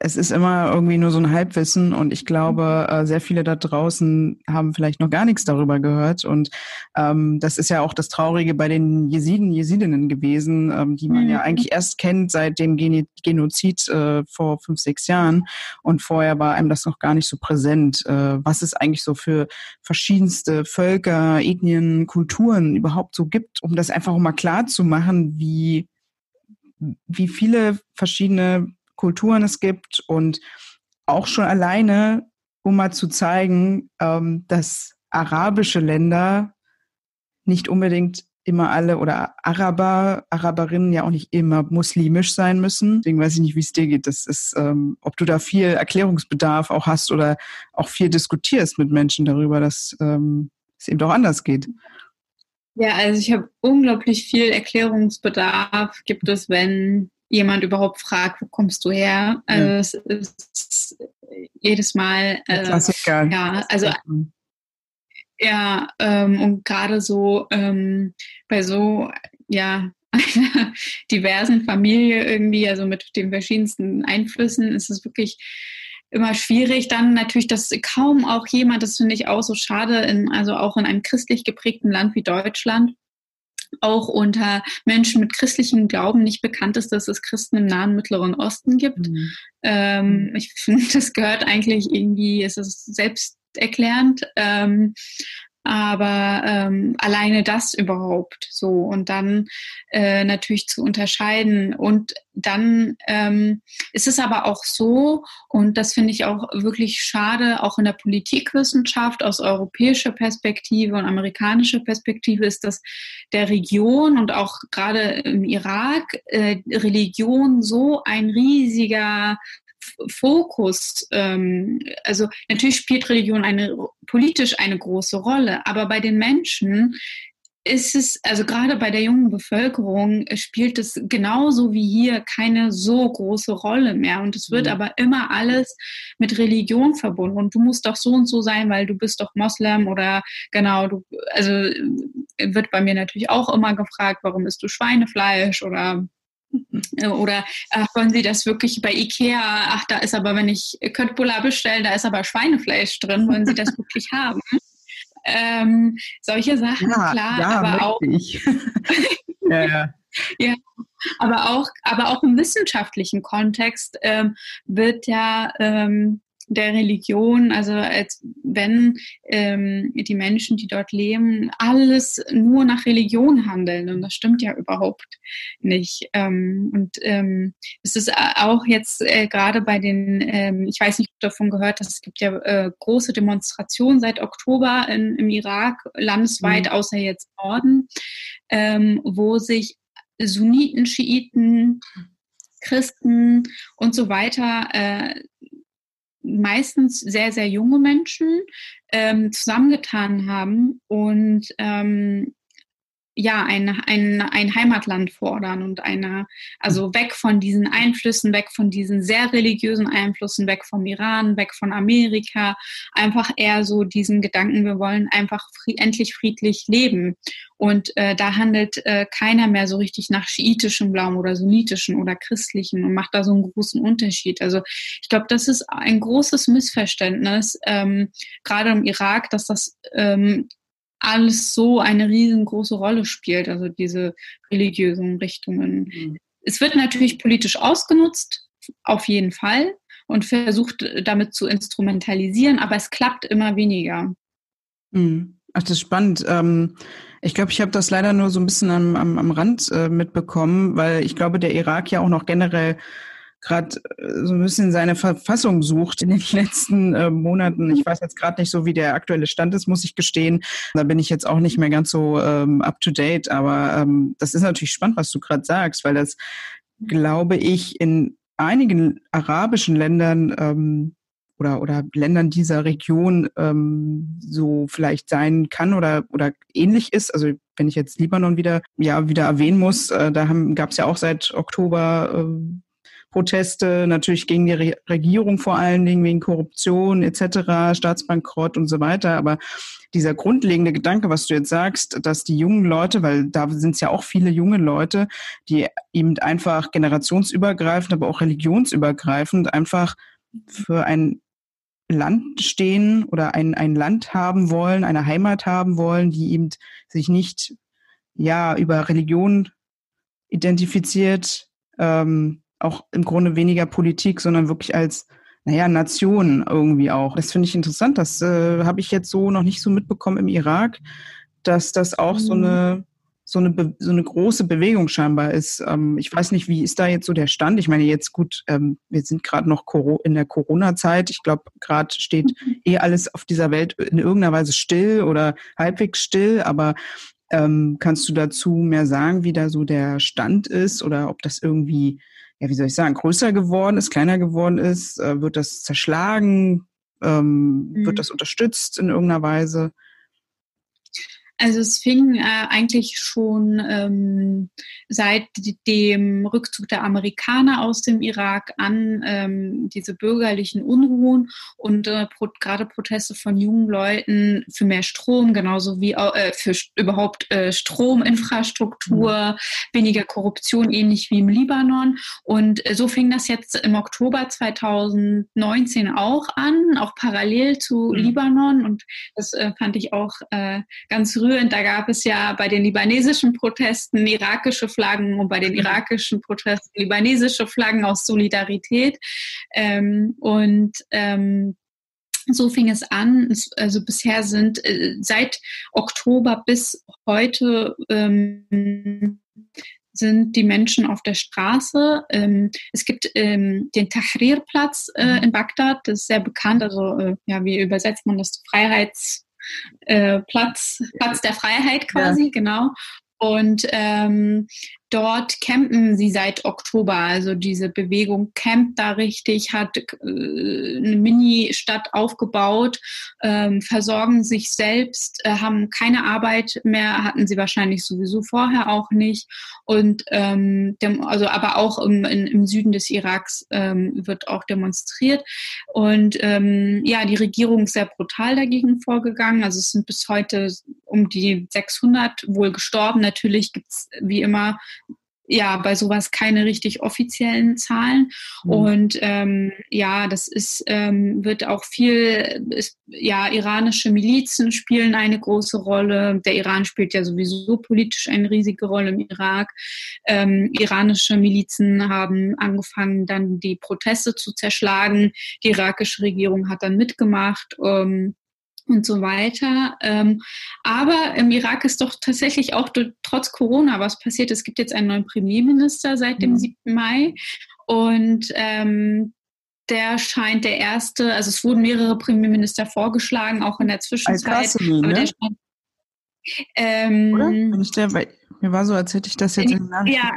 es ist immer irgendwie nur so ein Halbwissen und ich glaube, äh, sehr viele da draußen haben vielleicht noch gar nichts darüber gehört und ähm, das ist ja auch das Traurige bei den Jesiden, Jesidinnen gewesen, ähm, die man mhm. ja eigentlich erst kennt seit dem Gen Genozid äh, vor fünf, sechs Jahren und vorher war einem das noch gar nicht so präsent, äh, was es eigentlich so für verschiedenste Völker, Ethnien, Kulturen überhaupt so gibt, um das einfach mal klar zu machen, wie wie viele verschiedene Kulturen es gibt und auch schon alleine, um mal zu zeigen, ähm, dass arabische Länder nicht unbedingt immer alle oder Araber, Araberinnen ja auch nicht immer muslimisch sein müssen. Deswegen weiß ich nicht, wie es dir geht. Das ist, ähm, ob du da viel Erklärungsbedarf auch hast oder auch viel diskutierst mit Menschen darüber, dass ähm, es eben doch anders geht. Ja, also ich habe unglaublich viel Erklärungsbedarf. Gibt es, wenn jemand überhaupt fragt, wo kommst du her? Also ja. es ist jedes Mal äh, Klassiker. Ja, also ja, ähm, und gerade so ähm, bei so ja einer diversen Familie irgendwie, also mit den verschiedensten Einflüssen, ist es wirklich immer schwierig. Dann natürlich, dass kaum auch jemand, das finde ich auch so schade, in, also auch in einem christlich geprägten Land wie Deutschland, auch unter Menschen mit christlichem Glauben nicht bekannt ist, dass es Christen im Nahen Mittleren Osten gibt. Mhm. Ähm, ich finde, das gehört eigentlich irgendwie, es ist selbsterklärend. Ähm, aber ähm, alleine das überhaupt so und dann äh, natürlich zu unterscheiden und dann ähm, ist es aber auch so und das finde ich auch wirklich schade auch in der Politikwissenschaft aus europäischer Perspektive und amerikanischer Perspektive ist dass der Region und auch gerade im Irak äh, Religion so ein riesiger Fokus, ähm, also natürlich spielt Religion eine politisch eine große Rolle, aber bei den Menschen ist es, also gerade bei der jungen Bevölkerung spielt es genauso wie hier keine so große Rolle mehr. Und es wird mhm. aber immer alles mit Religion verbunden. Und du musst doch so und so sein, weil du bist doch Moslem oder genau, du, also wird bei mir natürlich auch immer gefragt, warum isst du Schweinefleisch oder oder ach, wollen Sie das wirklich bei Ikea? Ach, da ist aber, wenn ich Köttbullar bestelle, da ist aber Schweinefleisch drin. Wollen Sie das wirklich haben? Ähm, solche Sachen, ja, klar, ja, aber auch. ja, ja. ja, aber auch, aber auch im wissenschaftlichen Kontext ähm, wird ja ähm, der Religion, also als wenn ähm, die Menschen, die dort leben, alles nur nach Religion handeln. Und das stimmt ja überhaupt nicht. Ähm, und ähm, es ist auch jetzt äh, gerade bei den, ähm, ich weiß nicht, ob du davon gehört hast, es gibt ja äh, große Demonstrationen seit Oktober in, im Irak, landesweit, mhm. außer jetzt Norden, ähm, wo sich Sunniten, Schiiten, Christen und so weiter äh, meistens sehr, sehr junge Menschen ähm, zusammengetan haben und ähm, ja, ein, ein, ein Heimatland fordern und eine, also weg von diesen Einflüssen, weg von diesen sehr religiösen Einflüssen, weg vom Iran, weg von Amerika, einfach eher so diesen Gedanken, wir wollen einfach fried, endlich friedlich leben. Und äh, da handelt äh, keiner mehr so richtig nach schiitischem Glauben oder sunnitischen oder christlichen und macht da so einen großen Unterschied. Also ich glaube, das ist ein großes Missverständnis, ähm, gerade im Irak, dass das ähm, alles so eine riesengroße Rolle spielt, also diese religiösen Richtungen. Mhm. Es wird natürlich politisch ausgenutzt, auf jeden Fall, und versucht damit zu instrumentalisieren, aber es klappt immer weniger. Mhm. Ach, das ist spannend. Ähm, ich glaube, ich habe das leider nur so ein bisschen am, am, am Rand äh, mitbekommen, weil ich glaube, der Irak ja auch noch generell gerade äh, so ein bisschen seine Verfassung sucht in den letzten äh, Monaten. Ich weiß jetzt gerade nicht so, wie der aktuelle Stand ist, muss ich gestehen. Da bin ich jetzt auch nicht mehr ganz so ähm, up to date. Aber ähm, das ist natürlich spannend, was du gerade sagst, weil das, glaube ich, in einigen arabischen Ländern ähm, oder, oder Ländern dieser Region ähm, so vielleicht sein kann oder, oder ähnlich ist. Also wenn ich jetzt Libanon wieder, ja, wieder erwähnen muss, äh, da gab es ja auch seit Oktober äh, Proteste, natürlich gegen die Re Regierung vor allen Dingen wegen Korruption etc., Staatsbankrott und so weiter. Aber dieser grundlegende Gedanke, was du jetzt sagst, dass die jungen Leute, weil da sind es ja auch viele junge Leute, die eben einfach generationsübergreifend, aber auch religionsübergreifend einfach für ein Land stehen oder ein, ein Land haben wollen, eine Heimat haben wollen, die eben sich nicht ja über Religion identifiziert, ähm, auch im Grunde weniger Politik, sondern wirklich als, naja, Nation irgendwie auch. Das finde ich interessant. Das äh, habe ich jetzt so noch nicht so mitbekommen im Irak, dass das auch mhm. so eine so eine, so eine große Bewegung scheinbar ist. Ähm, ich weiß nicht, wie ist da jetzt so der Stand? Ich meine, jetzt gut, ähm, wir sind gerade noch in der Corona-Zeit. Ich glaube, gerade steht mhm. eh alles auf dieser Welt in irgendeiner Weise still oder halbwegs still, aber ähm, kannst du dazu mehr sagen, wie da so der Stand ist oder ob das irgendwie ja, wie soll ich sagen, größer geworden ist, kleiner geworden ist? Äh, wird das zerschlagen? Ähm, mhm. Wird das unterstützt in irgendeiner Weise? Also es fing äh, eigentlich schon ähm, seit dem Rückzug der Amerikaner aus dem Irak an, ähm, diese bürgerlichen Unruhen und äh, pro, gerade Proteste von jungen Leuten für mehr Strom, genauso wie äh, für überhaupt äh, Strominfrastruktur, mhm. weniger Korruption, ähnlich wie im Libanon. Und äh, so fing das jetzt im Oktober 2019 auch an, auch parallel zu mhm. Libanon. Und das äh, fand ich auch ganz rührend berührend. Da gab es ja bei den libanesischen Protesten irakische Flaggen und bei den mhm. irakischen Protesten libanesische Flaggen aus Solidarität. Ähm, und ähm, so fing es an. Also bisher sind äh, seit Oktober bis heute ähm, sind die Menschen auf der Straße. Ähm, es gibt ähm, den Tahrir-Platz äh, mhm. in Bagdad, das ist sehr bekannt. Also äh, ja, wie übersetzt man das? Freiheits äh, Platz, Platz der Freiheit quasi, ja. genau. Und ähm, dort campen sie seit Oktober. Also diese Bewegung campt da richtig, hat äh, eine Mini-Stadt aufgebaut, ähm, versorgen sich selbst, äh, haben keine Arbeit mehr, hatten sie wahrscheinlich sowieso vorher auch nicht. Und ähm, also aber auch im Süden des Iraks ähm, wird auch demonstriert. Und ähm, ja, die Regierung ist sehr brutal dagegen vorgegangen. Also es sind bis heute um die 600 wohl gestorben. Natürlich gibt es wie immer ja bei sowas keine richtig offiziellen Zahlen. Mhm. Und ähm, ja, das ist, ähm, wird auch viel, ist, ja, iranische Milizen spielen eine große Rolle. Der Iran spielt ja sowieso politisch eine riesige Rolle im Irak. Ähm, iranische Milizen haben angefangen, dann die Proteste zu zerschlagen. Die irakische Regierung hat dann mitgemacht. Ähm, und so weiter. Ähm, aber im Irak ist doch tatsächlich auch trotz Corona was passiert. Es gibt jetzt einen neuen Premierminister seit dem 7. Mhm. Mai und ähm, der scheint der erste, also es wurden mehrere Premierminister vorgeschlagen, auch in der Zwischenzeit. Al-Qasimi, ne? scheint, ähm, Oder? Wenn ich der, mir war so, als hätte ich das jetzt in den Ja,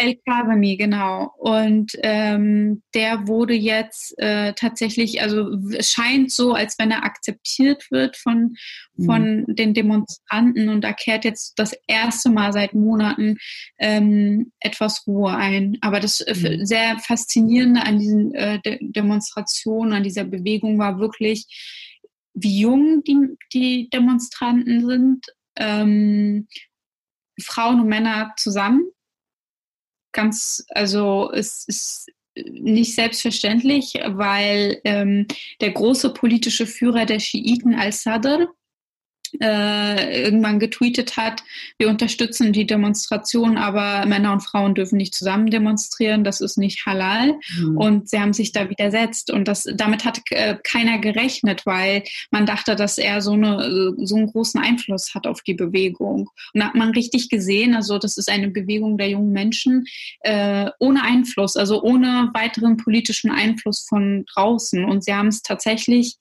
El Kavami, genau. Und ähm, der wurde jetzt äh, tatsächlich, also es scheint so, als wenn er akzeptiert wird von, von mhm. den Demonstranten und da kehrt jetzt das erste Mal seit Monaten ähm, etwas Ruhe ein. Aber das äh, mhm. sehr Faszinierende an diesen äh, De Demonstrationen, an dieser Bewegung war wirklich, wie jung die, die Demonstranten sind. Ähm, Frauen und Männer zusammen. Ganz, also es ist nicht selbstverständlich, weil ähm, der große politische Führer der Schiiten al-Sadr, äh, irgendwann getweetet hat, wir unterstützen die Demonstration, aber Männer und Frauen dürfen nicht zusammen demonstrieren, das ist nicht halal. Mhm. Und sie haben sich da widersetzt. Und das, damit hat äh, keiner gerechnet, weil man dachte, dass er so, eine, so einen großen Einfluss hat auf die Bewegung. Und da hat man richtig gesehen, also das ist eine Bewegung der jungen Menschen äh, ohne Einfluss, also ohne weiteren politischen Einfluss von draußen. Und sie haben es tatsächlich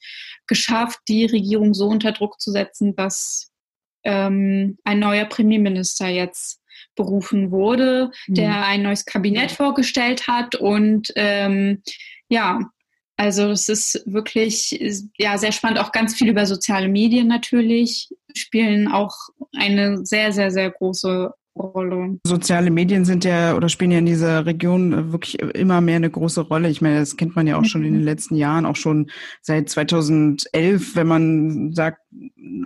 geschafft, die Regierung so unter Druck zu setzen, dass ähm, ein neuer Premierminister jetzt berufen wurde, mhm. der ein neues Kabinett vorgestellt hat und ähm, ja, also es ist wirklich ja sehr spannend. Auch ganz viel über soziale Medien natürlich spielen auch eine sehr sehr sehr große Rolle. Soziale Medien sind ja oder spielen ja in dieser Region wirklich immer mehr eine große Rolle. Ich meine, das kennt man ja auch schon in den letzten Jahren, auch schon seit 2011, wenn man sagt,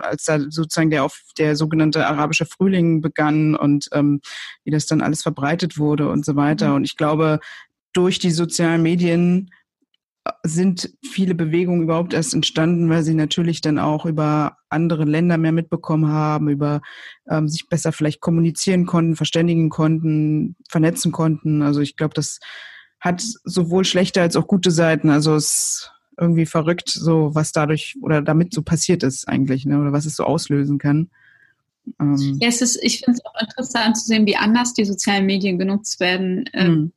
als da sozusagen der auf der sogenannte arabische Frühling begann und ähm, wie das dann alles verbreitet wurde und so weiter. Mhm. Und ich glaube, durch die sozialen Medien sind viele Bewegungen überhaupt erst entstanden, weil sie natürlich dann auch über andere Länder mehr mitbekommen haben, über ähm, sich besser vielleicht kommunizieren konnten, verständigen konnten, vernetzen konnten. Also ich glaube, das hat sowohl schlechte als auch gute Seiten. Also es ist irgendwie verrückt, so was dadurch oder damit so passiert ist eigentlich, ne? oder was es so auslösen kann. Ähm. Ja, es ist, ich finde es auch interessant zu sehen, wie anders die sozialen Medien genutzt werden. Ähm, hm.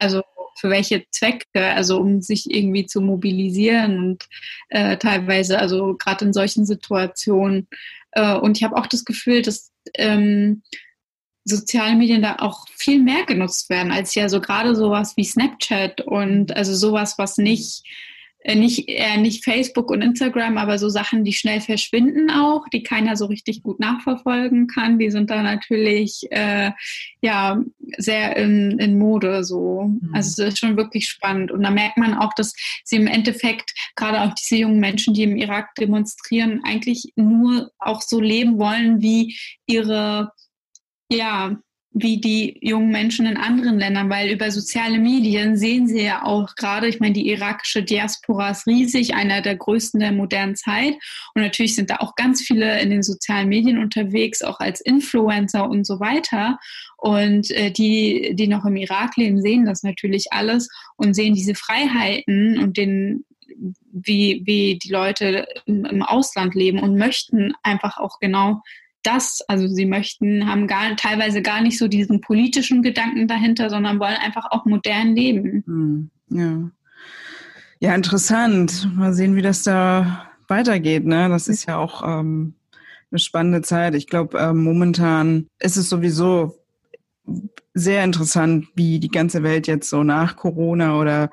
Also für welche Zwecke, also um sich irgendwie zu mobilisieren und äh, teilweise, also gerade in solchen Situationen. Äh, und ich habe auch das Gefühl, dass ähm, soziale Medien da auch viel mehr genutzt werden als ja so gerade sowas wie Snapchat und also sowas, was nicht nicht, eher nicht Facebook und Instagram, aber so Sachen, die schnell verschwinden auch, die keiner so richtig gut nachverfolgen kann, die sind da natürlich äh, ja sehr in, in Mode so. Mhm. Also es ist schon wirklich spannend. Und da merkt man auch, dass sie im Endeffekt, gerade auch diese jungen Menschen, die im Irak demonstrieren, eigentlich nur auch so leben wollen, wie ihre ja, wie die jungen Menschen in anderen Ländern, weil über soziale Medien sehen sie ja auch gerade, ich meine, die irakische Diaspora ist riesig, einer der größten der modernen Zeit. Und natürlich sind da auch ganz viele in den sozialen Medien unterwegs, auch als Influencer und so weiter. Und äh, die, die noch im Irak leben, sehen das natürlich alles und sehen diese Freiheiten und den, wie, wie die Leute im, im Ausland leben und möchten einfach auch genau das, also sie möchten, haben gar, teilweise gar nicht so diesen politischen Gedanken dahinter, sondern wollen einfach auch modern leben. Hm, ja. Ja, interessant. Mal sehen, wie das da weitergeht. Ne? Das ist ja auch ähm, eine spannende Zeit. Ich glaube, ähm, momentan ist es sowieso sehr interessant, wie die ganze Welt jetzt so nach Corona oder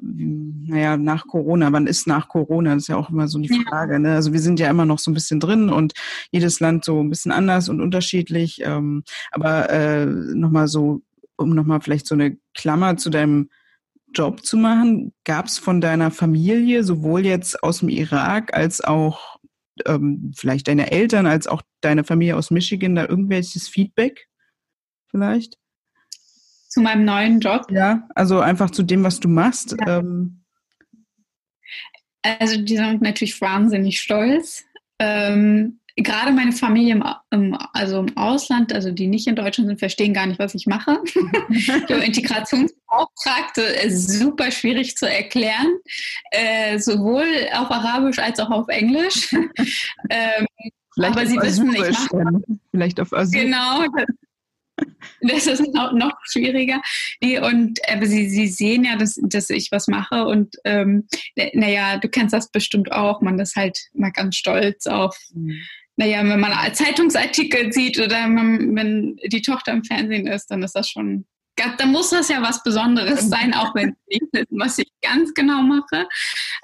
naja, nach Corona, wann ist nach Corona? Das ist ja auch immer so die Frage. Ne? Also wir sind ja immer noch so ein bisschen drin und jedes Land so ein bisschen anders und unterschiedlich. Ähm, aber äh, nochmal so, um nochmal vielleicht so eine Klammer zu deinem Job zu machen, gab es von deiner Familie, sowohl jetzt aus dem Irak als auch ähm, vielleicht deine Eltern, als auch deine Familie aus Michigan, da irgendwelches Feedback vielleicht? Zu meinem neuen Job. Ja, also einfach zu dem, was du machst. Ja. Ähm. Also die sind natürlich wahnsinnig stolz. Ähm, gerade meine Familie im, also im Ausland, also die nicht in Deutschland sind, verstehen gar nicht, was ich mache. Integrationsbeauftragte ist super schwierig zu erklären, äh, sowohl auf Arabisch als auch auf Englisch. ähm, Vielleicht aber sie wissen nicht. Vielleicht auf Asyl. Genau, das ist noch, noch schwieriger. Und aber sie, sie sehen ja, dass, dass ich was mache und ähm, naja, du kennst das bestimmt auch, man ist halt mal ganz stolz auf, mhm. naja, wenn man Zeitungsartikel sieht oder man, wenn die Tochter im Fernsehen ist, dann ist das schon da muss das ja was Besonderes sein, auch wenn sie nicht wissen, was ich ganz genau mache.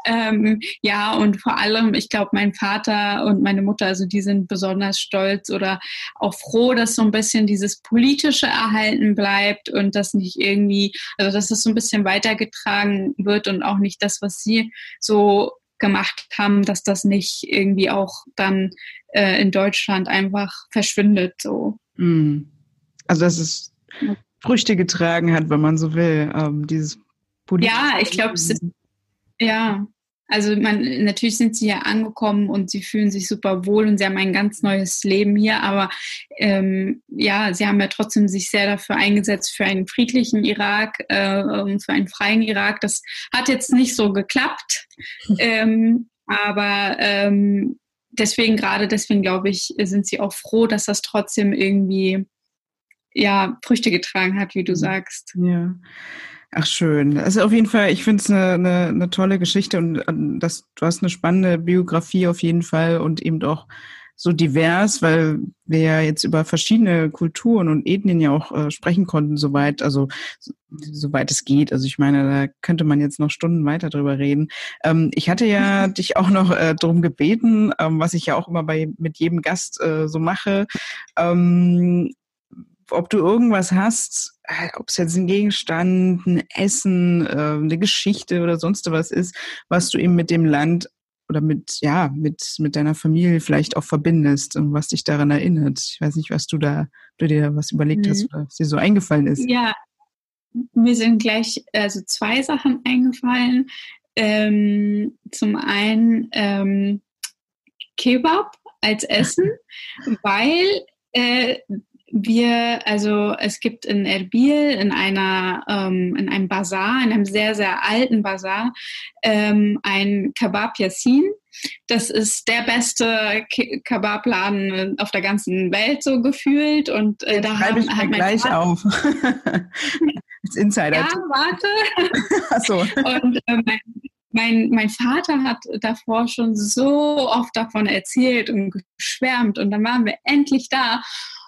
Ähm, ja, und vor allem, ich glaube, mein Vater und meine Mutter, also die sind besonders stolz oder auch froh, dass so ein bisschen dieses Politische erhalten bleibt und das nicht irgendwie, also dass es so ein bisschen weitergetragen wird und auch nicht das, was sie so gemacht haben, dass das nicht irgendwie auch dann äh, in Deutschland einfach verschwindet. So. Mm. Also das ist Früchte getragen hat, wenn man so will. Ähm, dieses ja, ich glaube, es ist, ja, also man, natürlich sind sie ja angekommen und sie fühlen sich super wohl und sie haben ein ganz neues Leben hier, aber ähm, ja, sie haben ja trotzdem sich sehr dafür eingesetzt für einen friedlichen Irak, äh, für einen freien Irak. Das hat jetzt nicht so geklappt, ähm, aber ähm, deswegen, gerade deswegen glaube ich, sind sie auch froh, dass das trotzdem irgendwie ja, Früchte getragen hat, wie du mhm. sagst. Ja. Ach schön. Also auf jeden Fall, ich finde es eine, eine, eine tolle Geschichte und ähm, das, du hast eine spannende Biografie auf jeden Fall und eben auch so divers, weil wir ja jetzt über verschiedene Kulturen und Ethnien ja auch äh, sprechen konnten, soweit, also soweit es geht. Also ich meine, da könnte man jetzt noch Stunden weiter drüber reden. Ähm, ich hatte ja dich auch noch äh, darum gebeten, ähm, was ich ja auch immer bei mit jedem Gast äh, so mache, ähm, ob du irgendwas hast, äh, ob es jetzt ein Gegenstand, ein Essen, äh, eine Geschichte oder sonst was ist, was du eben mit dem Land oder mit, ja, mit, mit deiner Familie vielleicht auch verbindest und was dich daran erinnert. Ich weiß nicht, was du da, du dir was überlegt mhm. hast, was dir so eingefallen ist. Ja, mir sind gleich also zwei Sachen eingefallen. Ähm, zum einen ähm, Kebab als Essen, weil äh, wir, also es gibt in Erbil in einer ähm, in einem Bazar, in einem sehr sehr alten Bazar, ähm, ein Kebab Yassin. Das ist der beste Kebabladen auf der ganzen Welt so gefühlt und äh, da schreibe ich mir gleich Vater, auf. Als Insider. Ja, warte. Ach so. Und äh, mein, mein, mein Vater hat davor schon so oft davon erzählt und geschwärmt und dann waren wir endlich da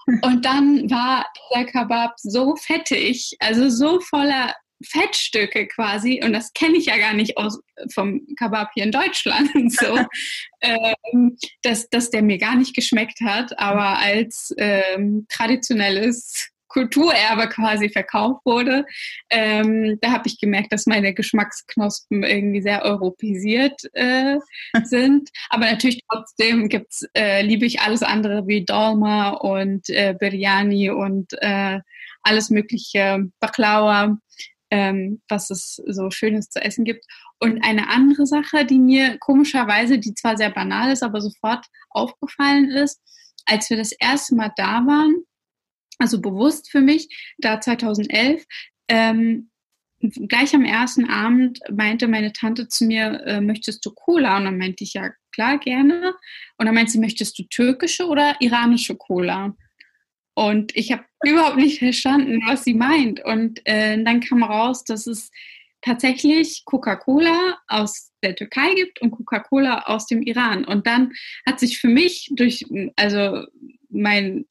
und dann war der Kebab so fettig, also so voller Fettstücke quasi, und das kenne ich ja gar nicht aus, vom Kebab hier in Deutschland, so, ähm, dass, dass der mir gar nicht geschmeckt hat, aber als ähm, traditionelles Kulturerbe quasi verkauft wurde. Ähm, da habe ich gemerkt, dass meine Geschmacksknospen irgendwie sehr europäisiert äh, sind. Aber natürlich trotzdem gibt's, äh, liebe ich alles andere wie Dolma und äh, Biryani und äh, alles mögliche Baklava, ähm, was es so Schönes zu essen gibt. Und eine andere Sache, die mir komischerweise, die zwar sehr banal ist, aber sofort aufgefallen ist, als wir das erste Mal da waren, also bewusst für mich, da 2011, ähm, gleich am ersten Abend meinte meine Tante zu mir, äh, möchtest du Cola? Und dann meinte ich, ja, klar, gerne. Und dann meinte sie, möchtest du türkische oder iranische Cola? Und ich habe überhaupt nicht verstanden, was sie meint. Und äh, dann kam raus, dass es tatsächlich Coca-Cola aus der Türkei gibt und Coca-Cola aus dem Iran. Und dann hat sich für mich durch, also mein,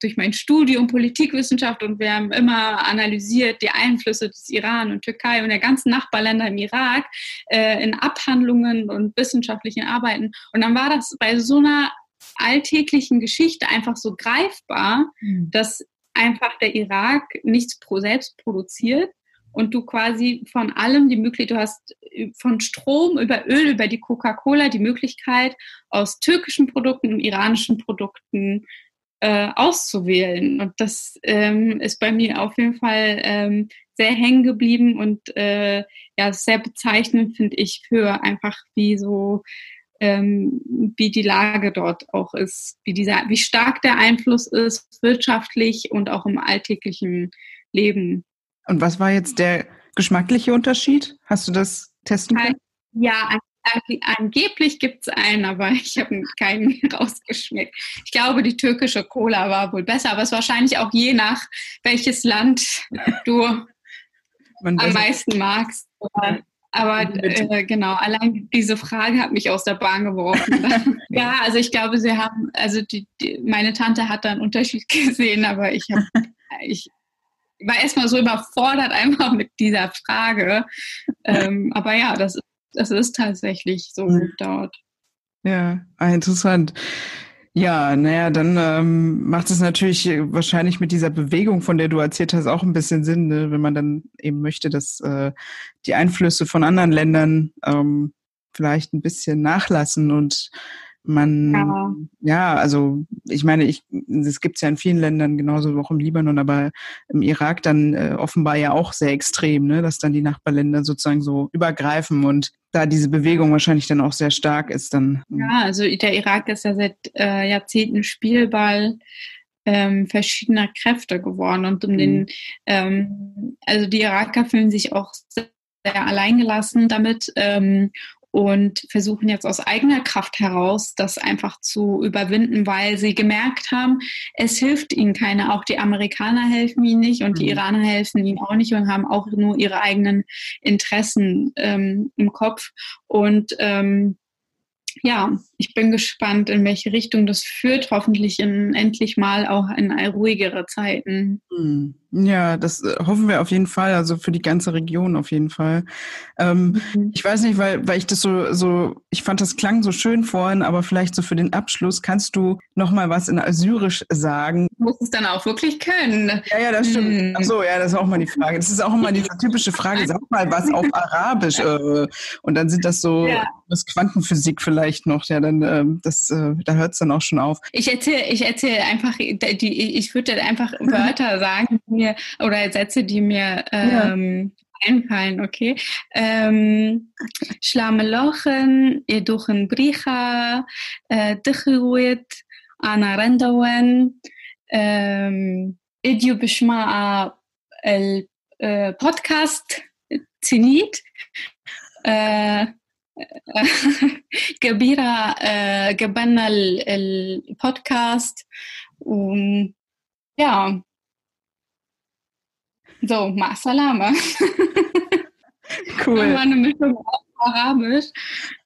durch mein Studium Politikwissenschaft und wir haben immer analysiert die Einflüsse des Iran und Türkei und der ganzen Nachbarländer im Irak äh, in Abhandlungen und wissenschaftlichen Arbeiten. Und dann war das bei so einer alltäglichen Geschichte einfach so greifbar, mhm. dass einfach der Irak nichts pro selbst produziert und du quasi von allem die Möglichkeit, du hast von Strom über Öl, über die Coca-Cola die Möglichkeit, aus türkischen Produkten und iranischen Produkten äh, auszuwählen. Und das ähm, ist bei mir auf jeden Fall ähm, sehr hängen geblieben und äh, ja, sehr bezeichnend finde ich für einfach wie so ähm, wie die Lage dort auch ist, wie dieser, wie stark der Einfluss ist wirtschaftlich und auch im alltäglichen Leben. Und was war jetzt der geschmackliche Unterschied? Hast du das testen können? Ja, angeblich gibt es einen, aber ich habe keinen rausgeschmeckt. Ich glaube, die türkische Cola war wohl besser, aber es ist wahrscheinlich auch je nach welches Land du am meisten magst. Aber äh, genau, allein diese Frage hat mich aus der Bahn geworfen. ja, also ich glaube, sie haben, also die, die, meine Tante hat da einen Unterschied gesehen, aber ich habe, ich war erstmal so überfordert einfach mit dieser Frage. Ähm, aber ja, das, das ist tatsächlich so dort. Ja, ah, interessant. Ja, naja, dann ähm, macht es natürlich wahrscheinlich mit dieser Bewegung, von der du erzählt hast, auch ein bisschen Sinn, ne? wenn man dann eben möchte, dass äh, die Einflüsse von anderen Ländern ähm, vielleicht ein bisschen nachlassen und man, ja. ja, also ich meine, ich, es gibt ja in vielen Ländern, genauso auch im Libanon, aber im Irak dann äh, offenbar ja auch sehr extrem, ne, dass dann die Nachbarländer sozusagen so übergreifen und da diese Bewegung wahrscheinlich dann auch sehr stark ist dann. Hm. Ja, also der Irak ist ja seit äh, Jahrzehnten Spielball ähm, verschiedener Kräfte geworden und um mhm. den, ähm, also die Iraker fühlen sich auch sehr alleingelassen damit ähm, und versuchen jetzt aus eigener Kraft heraus, das einfach zu überwinden, weil sie gemerkt haben, es hilft ihnen keiner. Auch die Amerikaner helfen ihnen nicht und die mhm. Iraner helfen ihnen auch nicht und haben auch nur ihre eigenen Interessen ähm, im Kopf. Und ähm, ja, ich bin gespannt, in welche Richtung das führt. Hoffentlich in, endlich mal auch in ruhigere Zeiten. Hm. Ja, das äh, hoffen wir auf jeden Fall, also für die ganze Region auf jeden Fall. Ähm, mhm. Ich weiß nicht, weil, weil ich das so, so, ich fand das klang so schön vorhin, aber vielleicht so für den Abschluss kannst du noch mal was in Assyrisch sagen. Du musst es dann auch wirklich können. Ja, ja, das stimmt. Mhm. Ach so, ja, das ist auch mal die Frage. Das ist auch immer diese typische Frage, sag mal was auf Arabisch. Äh, und dann sind das so, ja. das Quantenphysik vielleicht noch, ja, dann ähm, das, äh, da hört es dann auch schon auf. Ich erzähle ich erzähl einfach, die, ich würde einfach mhm. Wörter sagen mir, oder Sätze, die mir ähm, ja einfallen, okay? Ähm, Schlammelochen, Educhen Bricha, Dichuit, äh, Ana Rendawen, ähm, Idio Bishma'a äh, Podcast, äh, Zenit, كبيرة قبلنا البودكاست ja so, ma salama. Cool. War eine Mischung auf Arabisch.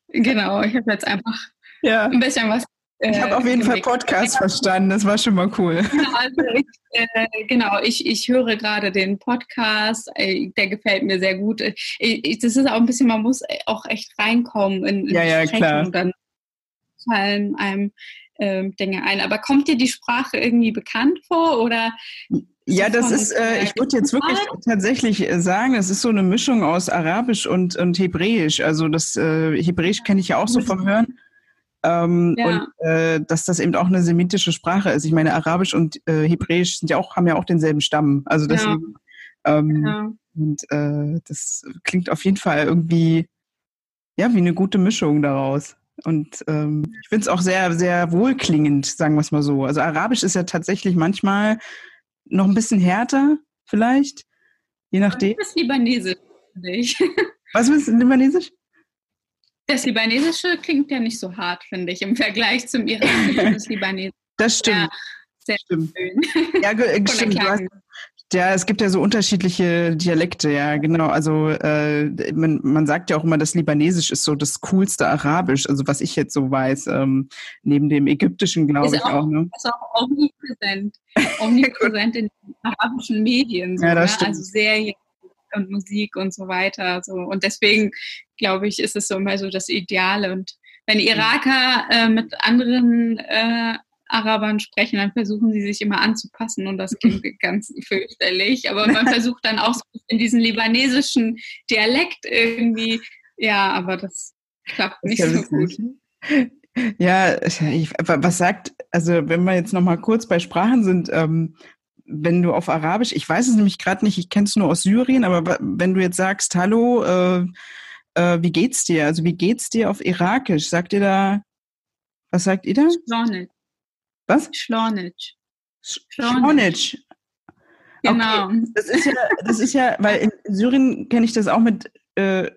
Genau, ich habe jetzt einfach ja. ein bisschen was. äh, ich habe auf jeden Fall Podcast ja. verstanden, das war schon mal cool. Genau, also ich, äh, genau, ich, ich höre gerade den Podcast, äh, der gefällt mir sehr gut. Ich, das ist auch ein bisschen, man muss auch echt reinkommen in, in ja, ja, klar. und dann fallen einem ähm, Dinge ein. Aber kommt dir die Sprache irgendwie bekannt vor oder ja, das ist, äh, ich würde jetzt wirklich tatsächlich äh, sagen, es ist so eine Mischung aus Arabisch und, und Hebräisch. Also das äh, Hebräisch kenne ich ja auch so vom Hören. Ähm, ja. Und äh, dass das eben auch eine semitische Sprache ist. Ich meine, Arabisch und äh, Hebräisch sind ja auch, haben ja auch denselben Stamm. Also deswegen, ja. Ähm, ja. und äh, das klingt auf jeden Fall irgendwie ja wie eine gute Mischung daraus. Und ähm, ich finde es auch sehr, sehr wohlklingend, sagen wir es mal so. Also Arabisch ist ja tatsächlich manchmal noch ein bisschen härter, vielleicht, je nachdem. Das Libanesisch, finde ich. Was ist Libanesisch? Das Libanesische klingt ja nicht so hart, finde ich, im Vergleich zum iranischen. Das Libanesische. Das stimmt. Ja, sehr stimmt. schön. Ja, stimmt. Hast, ja, es gibt ja so unterschiedliche Dialekte, ja, genau. Also äh, man, man sagt ja auch immer, das Libanesisch ist so das coolste Arabisch, also was ich jetzt so weiß, ähm, neben dem Ägyptischen, glaube ich auch. auch ne? Ist auch omnipräsent, omnipräsent in den arabischen Medien, so, ja, das ne? also Serien und Musik und so weiter. So. Und deswegen, glaube ich, ist es so immer so das Ideale. Und wenn Iraker äh, mit anderen äh, Arabern sprechen, dann versuchen sie sich immer anzupassen und das klingt ganz fürchterlich. Aber man versucht dann auch so in diesen libanesischen Dialekt irgendwie, ja, aber das klappt nicht so gut. Ja, ich, was sagt, also wenn wir jetzt noch mal kurz bei Sprachen sind, ähm, wenn du auf Arabisch, ich weiß es nämlich gerade nicht, ich kenne es nur aus Syrien, aber wenn du jetzt sagst, hallo, äh, äh, wie geht's dir? Also wie geht's dir auf Irakisch? Sagt ihr da, was sagt ihr da? Schlonic. Was? Schlonic. Schlonic. Genau. Okay. Das ist ja, das ist ja, weil in Syrien kenne ich das auch mit äh,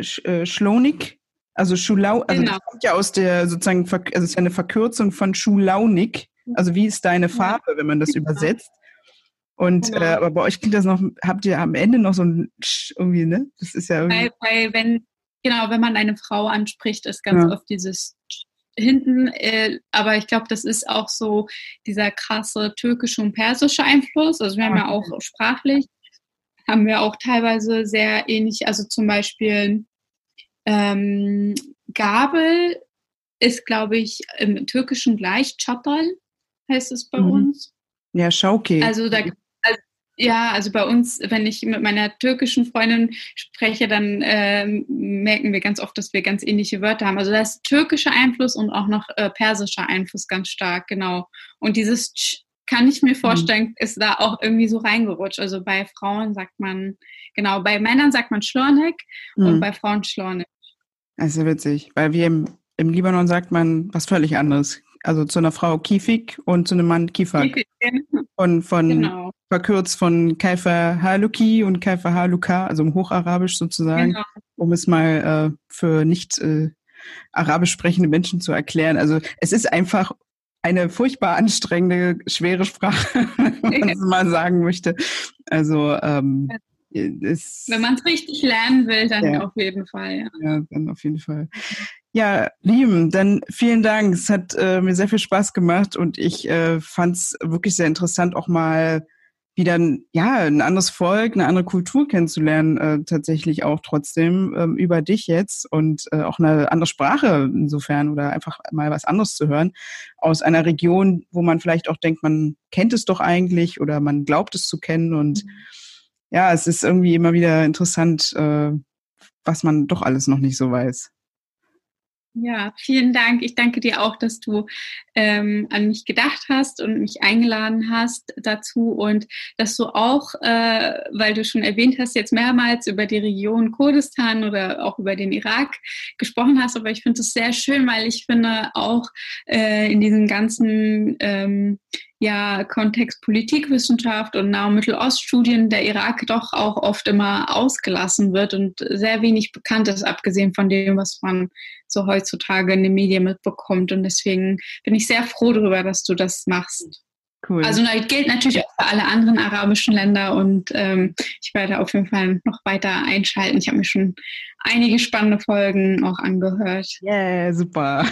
Sch, äh, Schlonik, also Schulau, also genau. das kommt ja aus der sozusagen, also es ist ja eine Verkürzung von Schulaunik. Also wie ist deine Farbe, wenn man das genau. übersetzt? Und genau. äh, aber bei euch klingt das noch, habt ihr am Ende noch so ein Sch irgendwie, ne? Das ist ja irgendwie. Weil, weil wenn, genau, wenn man eine Frau anspricht, ist ganz ja. oft dieses hinten, äh, aber ich glaube, das ist auch so dieser krasse türkische und persische Einfluss. Also wir haben ja auch sprachlich, haben wir auch teilweise sehr ähnlich, also zum Beispiel ähm, Gabel ist, glaube ich, im Türkischen gleich Çatal, heißt es bei mhm. uns. Ja, Schauke. Also da ja, also bei uns, wenn ich mit meiner türkischen Freundin spreche, dann äh, merken wir ganz oft, dass wir ganz ähnliche Wörter haben. Also da ist türkischer Einfluss und auch noch äh, persischer Einfluss ganz stark, genau. Und dieses Tsch, kann ich mir mhm. vorstellen, mhm. ist da auch irgendwie so reingerutscht. Also bei Frauen sagt man, genau, bei Männern sagt man Schlornek mhm. und bei Frauen Schlornek. Das ist ja witzig, weil wir im, im Libanon sagt man was völlig anderes. Also zu einer Frau Kifik und zu einem Mann Kifak. Und von genau. verkürzt von Kaifa Haluki und Kaifa Haluka, also im Hocharabisch sozusagen, genau. um es mal äh, für nicht äh, arabisch sprechende Menschen zu erklären. Also es ist einfach eine furchtbar anstrengende, schwere Sprache, wenn man es mal sagen möchte. Also ähm, ist, wenn man es richtig lernen will, dann ja. auf jeden Fall. Ja. ja, dann auf jeden Fall. Ja, lieben, dann vielen Dank. Es hat äh, mir sehr viel Spaß gemacht und ich äh, fand es wirklich sehr interessant, auch mal wieder ein, ja, ein anderes Volk, eine andere Kultur kennenzulernen, äh, tatsächlich auch trotzdem ähm, über dich jetzt und äh, auch eine andere Sprache insofern oder einfach mal was anderes zu hören aus einer Region, wo man vielleicht auch denkt, man kennt es doch eigentlich oder man glaubt es zu kennen und mhm. ja, es ist irgendwie immer wieder interessant, äh, was man doch alles noch nicht so weiß. Ja, vielen Dank. Ich danke dir auch, dass du ähm, an mich gedacht hast und mich eingeladen hast dazu und dass du auch, äh, weil du schon erwähnt hast, jetzt mehrmals über die Region Kurdistan oder auch über den Irak gesprochen hast. Aber ich finde es sehr schön, weil ich finde auch äh, in diesen ganzen ähm, ja, Kontext Politikwissenschaft und Nah- und Mitteloststudien der Irak doch auch oft immer ausgelassen wird und sehr wenig bekannt ist, abgesehen von dem, was man so heutzutage in den Medien mitbekommt. Und deswegen bin ich sehr froh darüber, dass du das machst. Cool. Also das gilt natürlich auch für alle anderen arabischen Länder und ähm, ich werde auf jeden Fall noch weiter einschalten. Ich habe mir schon einige spannende Folgen auch angehört. Yeah, super.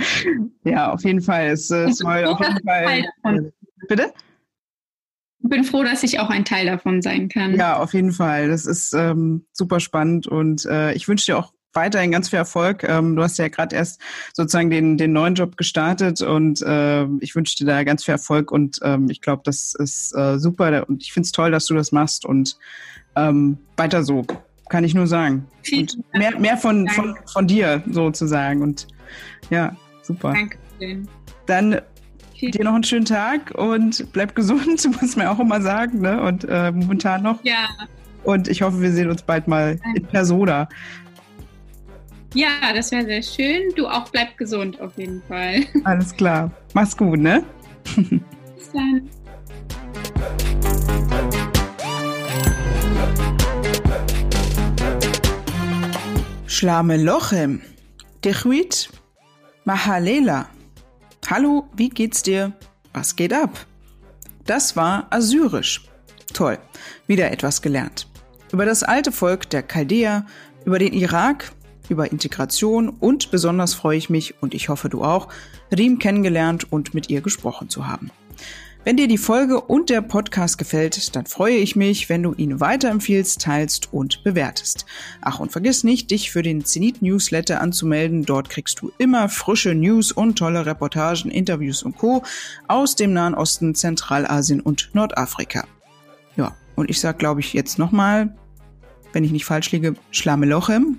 ja, auf jeden Fall. Es äh, soll auf jeden Fall. Bitte? Ich bin froh, dass ich auch ein Teil davon sein kann. Ja, auf jeden Fall. Das ist ähm, super spannend und äh, ich wünsche dir auch weiterhin ganz viel Erfolg. Ähm, du hast ja gerade erst sozusagen den, den neuen Job gestartet und äh, ich wünsche dir da ganz viel Erfolg und ähm, ich glaube, das ist äh, super und ich finde es toll, dass du das machst und ähm, weiter so, kann ich nur sagen. Und mehr, mehr von, von, von dir sozusagen und ja, super. Danke. Dann dir noch einen schönen Tag und bleib gesund, muss man auch immer sagen, ne? Und äh, momentan noch. Ja. Und ich hoffe, wir sehen uns bald mal in Persona. Ja, das wäre sehr schön. Du auch bleib gesund auf jeden Fall. Alles klar. Mach's gut, ne? Bis dann. Schlame Lochem. Dechuit. Mahalela. Hallo, wie geht's dir? Was geht ab? Das war Assyrisch. Toll, wieder etwas gelernt. Über das alte Volk der Chaldäer, über den Irak, über Integration und besonders freue ich mich, und ich hoffe du auch, Riem kennengelernt und mit ihr gesprochen zu haben. Wenn dir die Folge und der Podcast gefällt, dann freue ich mich, wenn du ihn weiterempfiehlst, teilst und bewertest. Ach, und vergiss nicht, dich für den Zenit Newsletter anzumelden. Dort kriegst du immer frische News und tolle Reportagen, Interviews und Co. aus dem Nahen Osten, Zentralasien und Nordafrika. Ja, und ich sag, glaube ich, jetzt nochmal, wenn ich nicht falsch liege, Schlamelochem